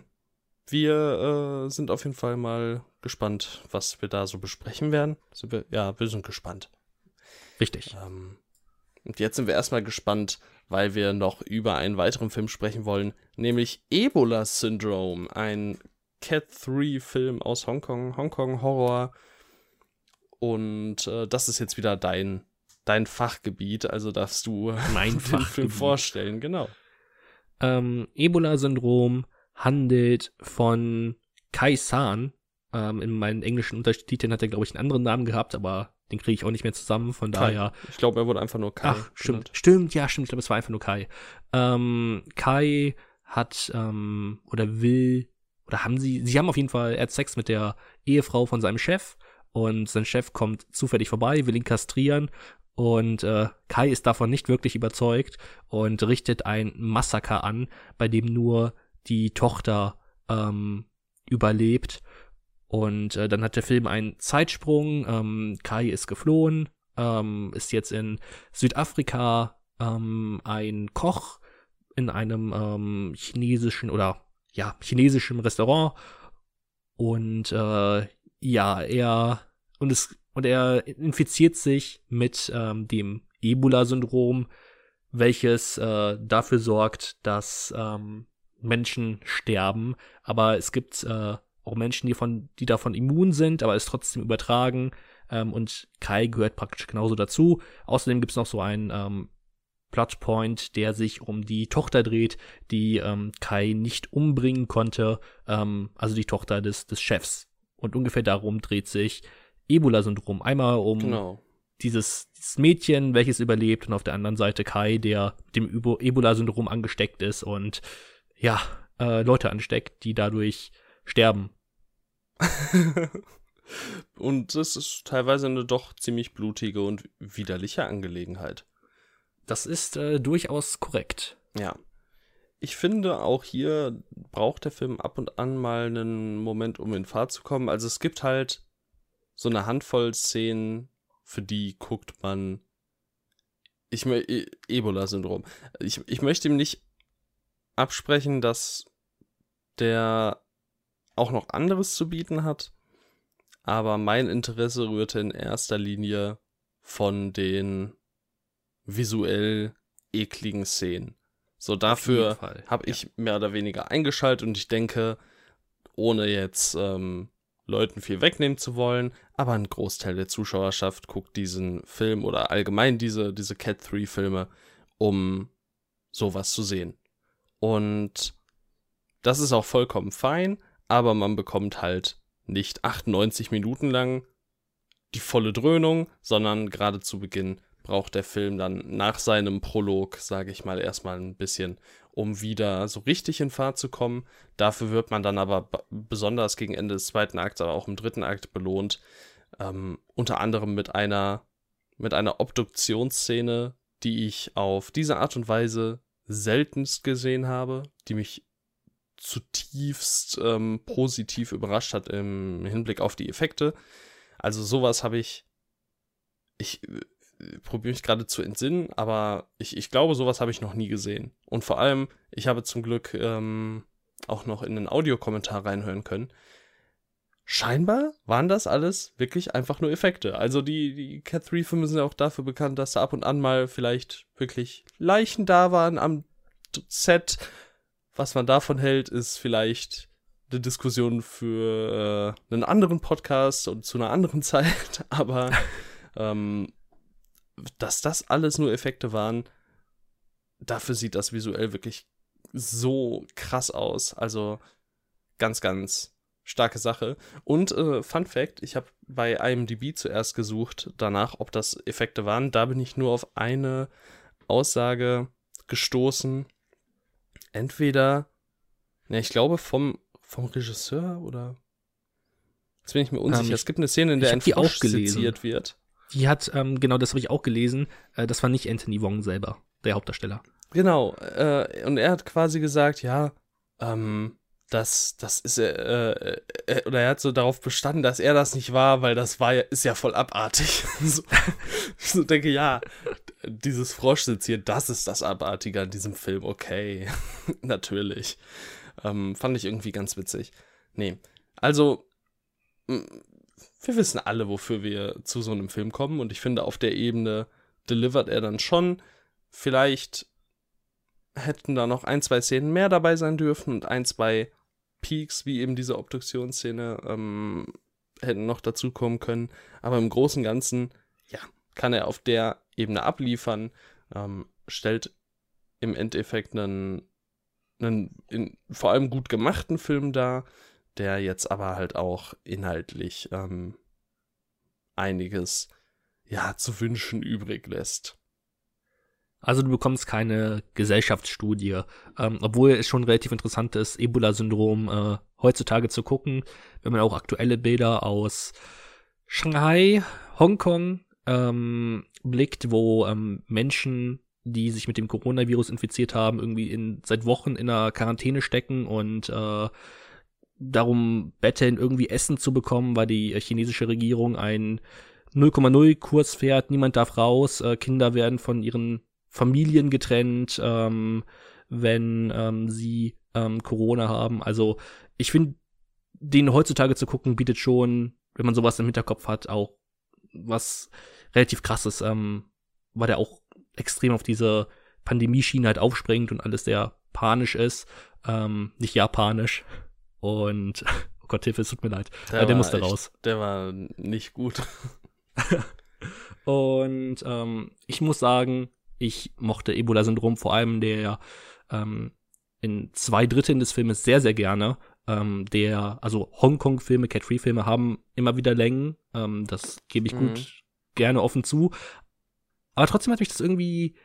wir äh, sind auf jeden Fall mal gespannt, was wir da so besprechen werden. Wir, ja, wir sind gespannt. Richtig. Ähm, und jetzt sind wir erstmal gespannt, weil wir noch über einen weiteren Film sprechen wollen, nämlich Ebola Syndrome, ein Cat 3 Film aus Hongkong, Hongkong Horror. Und äh, das ist jetzt wieder dein, dein Fachgebiet, also darfst du mein den Film vorstellen, genau. Ähm, Ebola-Syndrom handelt von Kai San. Ähm, in meinen englischen Untertiteln hat er, glaube ich, einen anderen Namen gehabt, aber den kriege ich auch nicht mehr zusammen, von Kai. daher. Ich glaube, er wurde einfach nur Kai. Ach, stimmt, stimmt, ja, stimmt, ich glaube, es war einfach nur Kai. Ähm, Kai hat ähm, oder will oder haben sie, sie haben auf jeden Fall, er hat Sex mit der Ehefrau von seinem Chef und sein Chef kommt zufällig vorbei, will ihn kastrieren und äh, Kai ist davon nicht wirklich überzeugt und richtet ein Massaker an, bei dem nur die Tochter ähm, überlebt Und äh, dann hat der Film einen Zeitsprung. Ähm, Kai ist geflohen, ähm, ist jetzt in Südafrika ähm, ein Koch in einem ähm, chinesischen oder ja, chinesischen Restaurant. Und äh, ja, er und es und er infiziert sich mit ähm, dem Ebola-Syndrom, welches äh, dafür sorgt, dass ähm, Menschen sterben. Aber es gibt äh, auch Menschen, die, von, die davon immun sind, aber es trotzdem übertragen. Ähm, und Kai gehört praktisch genauso dazu. Außerdem gibt es noch so einen ähm, Plotpoint, der sich um die Tochter dreht, die ähm, Kai nicht umbringen konnte, ähm, also die Tochter des, des Chefs. Und ungefähr darum dreht sich Ebola-Syndrom. Einmal um Genau. dieses, dieses Mädchen, welches überlebt, und auf der anderen Seite Kai, der mit dem Ebo- Ebola-Syndrom angesteckt ist und ja, äh, Leute ansteckt, die dadurch sterben. und es ist teilweise eine doch ziemlich blutige und widerliche Angelegenheit. Das ist äh, durchaus korrekt. Ja. Ich finde, auch hier braucht der Film ab und an mal einen Moment, um in Fahrt zu kommen. Also es gibt halt so eine Handvoll Szenen, für die guckt man. Ich E- Ebola-Syndrom. Ich, ich möchte ihm nicht absprechen, dass der auch noch anderes zu bieten hat. Aber mein Interesse rührte in erster Linie von den visuell ekligen Szenen. So dafür habe ich mehr oder weniger eingeschaltet und ich denke, ohne jetzt ähm, Leuten viel wegnehmen zu wollen, aber ein Großteil der Zuschauerschaft guckt diesen Film oder allgemein diese, diese Cat 3 Filme, um sowas zu sehen. Und das ist auch vollkommen fein, aber man bekommt halt nicht 98 Minuten lang die volle Dröhnung, sondern gerade zu Beginn braucht der Film dann nach seinem Prolog, sage ich mal, erstmal ein bisschen, um wieder so richtig in Fahrt zu kommen. Dafür wird man dann aber besonders gegen Ende des zweiten Akts, aber auch im dritten Akt belohnt. Ähm, unter anderem mit einer, mit einer Obduktionsszene, die ich auf diese Art und Weise seltenst gesehen habe, die mich zutiefst ähm, positiv überrascht hat im Hinblick auf die Effekte. Also sowas habe ich, ich äh, probiere mich gerade zu entsinnen, aber ich, ich glaube, sowas habe ich noch nie gesehen. Und vor allem, ich habe zum Glück ähm, auch noch in den Audiokommentar reinhören können. Scheinbar waren das alles wirklich einfach nur Effekte. Also die, die Cat 3 Filme sind ja auch dafür bekannt, dass da ab und an mal vielleicht wirklich Leichen da waren am Set. Was man davon hält, ist vielleicht eine Diskussion für äh, einen anderen Podcast und zu einer anderen Zeit. Aber ähm, dass das alles nur Effekte waren, dafür sieht das visuell wirklich so krass aus. Also ganz, ganz starke Sache. Und äh, Fun Fact, ich habe bei IMDb zuerst gesucht danach, ob das Effekte waren. Da bin ich nur auf eine Aussage gestoßen. Entweder, ne, ich glaube vom, vom Regisseur oder Jetzt bin ich mir unsicher. Ähm, es gibt eine Szene, in der ein Frosch seziert wird. Die hat, ähm, genau das habe ich auch gelesen, äh, das war nicht Anthony Wong selber, der Hauptdarsteller. Genau, äh, und er hat quasi gesagt, ja, ähm, das, das ist, äh, äh, äh, oder er hat so darauf bestanden, dass er das nicht war, weil das war ist ja voll abartig. so, ich so denke, ja, dieses Froschsitz hier, das ist das Abartige an diesem Film, okay, natürlich. Ähm, fand ich irgendwie ganz witzig. Nee, also, wir wissen alle, wofür wir zu so einem Film kommen und ich finde, auf der Ebene delivert er dann schon. Vielleicht hätten da noch ein, zwei Szenen mehr dabei sein dürfen und ein, zwei Peaks, wie eben diese Obduktionsszene, ähm, hätten noch dazukommen können. Aber im Großen und Ganzen, ja, kann er auf der Ebene abliefern, ähm, stellt im Endeffekt einen, einen in, vor allem gut gemachten Film dar, der jetzt aber halt auch inhaltlich ähm, einiges ja zu wünschen übrig lässt. Also du bekommst keine Gesellschaftsstudie, ähm, obwohl es schon relativ interessant ist, Ebola-Syndrom äh, heutzutage zu gucken, wenn man auch aktuelle Bilder aus Shanghai, Hongkong ähm, blickt, wo ähm, Menschen, die sich mit dem Coronavirus infiziert haben, irgendwie in, seit Wochen in einer Quarantäne stecken und äh, darum betteln, irgendwie Essen zu bekommen, weil die chinesische Regierung ein 0,0 Kurs fährt, niemand darf raus, äh, Kinder werden von ihren Familien getrennt, ähm, wenn ähm, sie ähm, Corona haben. Also ich finde, den heutzutage zu gucken, bietet schon, wenn man sowas im Hinterkopf hat, auch was relativ krasses, ähm, weil der auch extrem auf diese Pandemieschiene halt aufspringt und alles sehr panisch ist, ähm, nicht japanisch. Und oh Gott, Hilfe, es tut mir leid. Der, äh, der musste raus. Der war nicht gut. und ähm, ich muss sagen, ich mochte Ebola-Syndrom vor allem der ähm, in zwei Dritteln des Filmes sehr, sehr gerne. Ähm, der, also Hongkong-Filme, Cat-Free-Filme haben immer wieder Längen. Ähm, das gebe ich mhm. gut gerne offen zu. Aber trotzdem hat mich das irgendwie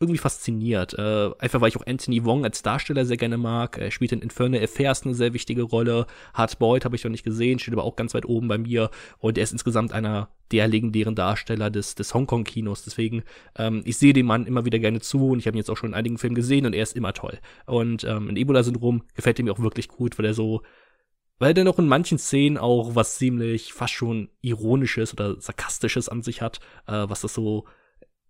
irgendwie fasziniert. Äh, einfach weil ich auch Anthony Wong als Darsteller sehr gerne mag. Er spielt in Infernal Affairs eine sehr wichtige Rolle. Hard Boyd habe ich noch nicht gesehen, steht aber auch ganz weit oben bei mir. Und er ist insgesamt einer der legendären Darsteller des, des Hongkong-Kinos. Deswegen, ähm, ich sehe den Mann immer wieder gerne zu und ich habe ihn jetzt auch schon in einigen Filmen gesehen und er ist immer toll. Und ähm, in Ebola-Syndrom gefällt er mir auch wirklich gut, weil er so weil er noch in manchen Szenen auch was ziemlich fast schon ironisches oder sarkastisches an sich hat, äh, was das so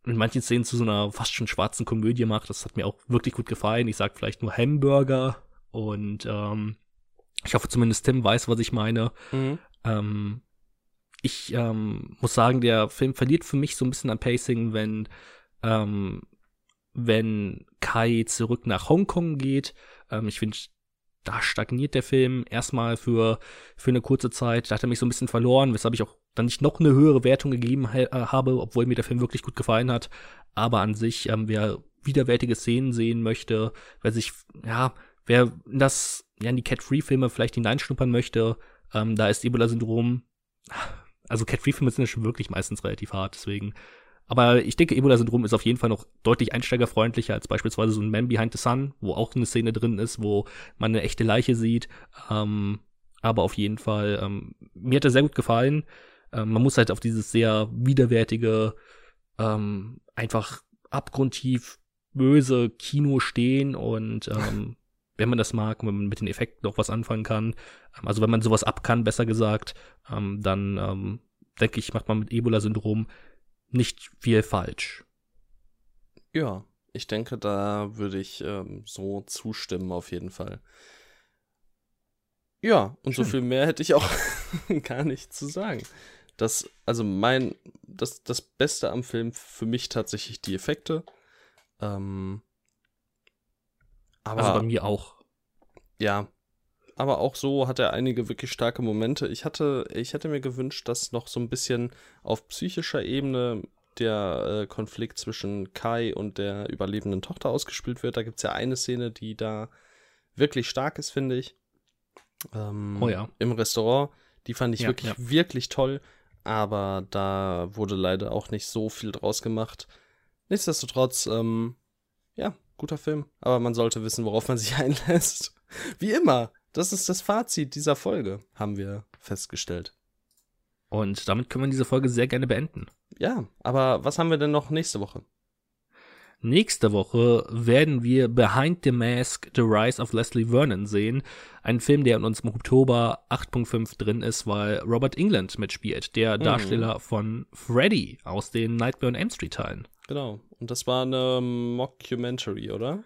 in manchen Szenen zu so einer fast schon schwarzen Komödie macht. Das hat mir auch wirklich gut gefallen. Ich sag vielleicht nur Hamburger und ähm, ich hoffe zumindest Tim weiß, was ich meine. Mhm. Ähm, ich ähm, muss sagen, der Film verliert für mich so ein bisschen an Pacing, wenn ähm, wenn Kai zurück nach Hongkong geht. Ähm, ich finde, da stagniert der Film erstmal für, für eine kurze Zeit. Da hat er mich so ein bisschen verloren, weshalb ich auch dann nicht noch eine höhere Wertung gegeben ha äh, habe, obwohl mir der Film wirklich gut gefallen hat. Aber an sich, ähm, wer widerwärtige Szenen sehen möchte, wer sich, ja, wer das, ja, in die Cat-Free-Filme vielleicht hineinschnuppern möchte, ähm, da ist Ebola-Syndrom, also Cat-Free-Filme sind ja schon wirklich meistens relativ hart, deswegen aber ich denke, Ebola-Syndrom ist auf jeden Fall noch deutlich einsteigerfreundlicher als beispielsweise so ein Man Behind the Sun, wo auch eine Szene drin ist, wo man eine echte Leiche sieht. Ähm, aber auf jeden Fall, ähm, mir hat er sehr gut gefallen. Ähm, man muss halt auf dieses sehr widerwärtige, ähm, einfach abgrundtief böse Kino stehen und ähm, wenn man das mag, wenn man mit den Effekten auch was anfangen kann, ähm, also wenn man sowas ab kann, besser gesagt, ähm, dann ähm, denke ich, macht man mit Ebola-Syndrom nicht viel falsch. Ja, ich denke, da würde ich ähm, so zustimmen auf jeden Fall. Ja, und Schön. so viel mehr hätte ich auch gar nicht zu sagen. Das, also mein, das, das Beste am Film für mich tatsächlich die Effekte. Ähm, aber also bei mir auch. Ja, aber auch so hat er einige wirklich starke Momente. Ich hatte, ich hätte mir gewünscht, dass noch so ein bisschen auf psychischer Ebene der äh, Konflikt zwischen Kai und der überlebenden Tochter ausgespielt wird. Da gibt es ja eine Szene, die da wirklich stark ist, finde ich. Ähm, oh ja. Im Restaurant. Die fand ich ja, wirklich, ja. wirklich toll. Aber da wurde leider auch nicht so viel draus gemacht. Nichtsdestotrotz, ähm, ja, guter Film. Aber man sollte wissen, worauf man sich einlässt. Wie immer, das ist das Fazit dieser Folge, haben wir festgestellt. Und damit können wir diese Folge sehr gerne beenden. Ja, aber was haben wir denn noch nächste Woche? Nächste Woche werden wir Behind the Mask, The Rise of Leslie Vernon sehen. Ein Film, der in uns im Oktober 8.5 drin ist, weil Robert England mitspielt, der mhm. Darsteller von Freddy aus den Nightmare on Elm Street Teilen. Genau. Und das war eine Mockumentary, oder?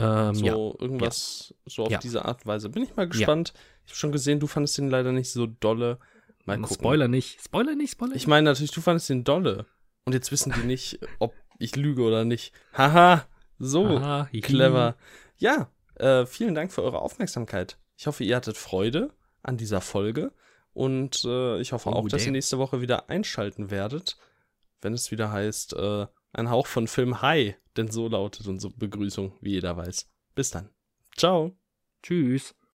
Ähm, so ja. irgendwas ja. so auf ja. diese Art und Weise. Bin ich mal gespannt. Ich habe schon gesehen, du fandest den leider nicht so dolle. Mal gucken. Spoiler nicht. Spoiler nicht, Spoiler Ich meine natürlich, du fandest den dolle. Und jetzt wissen die nicht, ob ich lüge oder nicht. Haha, so Aha, clever. Ja, äh, vielen Dank für eure Aufmerksamkeit. Ich hoffe, ihr hattet Freude an dieser Folge. Und äh, ich hoffe oh, auch, dass ihr nächste Woche wieder einschalten werdet, wenn es wieder heißt, äh, ein Hauch von Film Hi, denn so lautet unsere Begrüßung, wie jeder weiß. Bis dann. Ciao. Tschüss.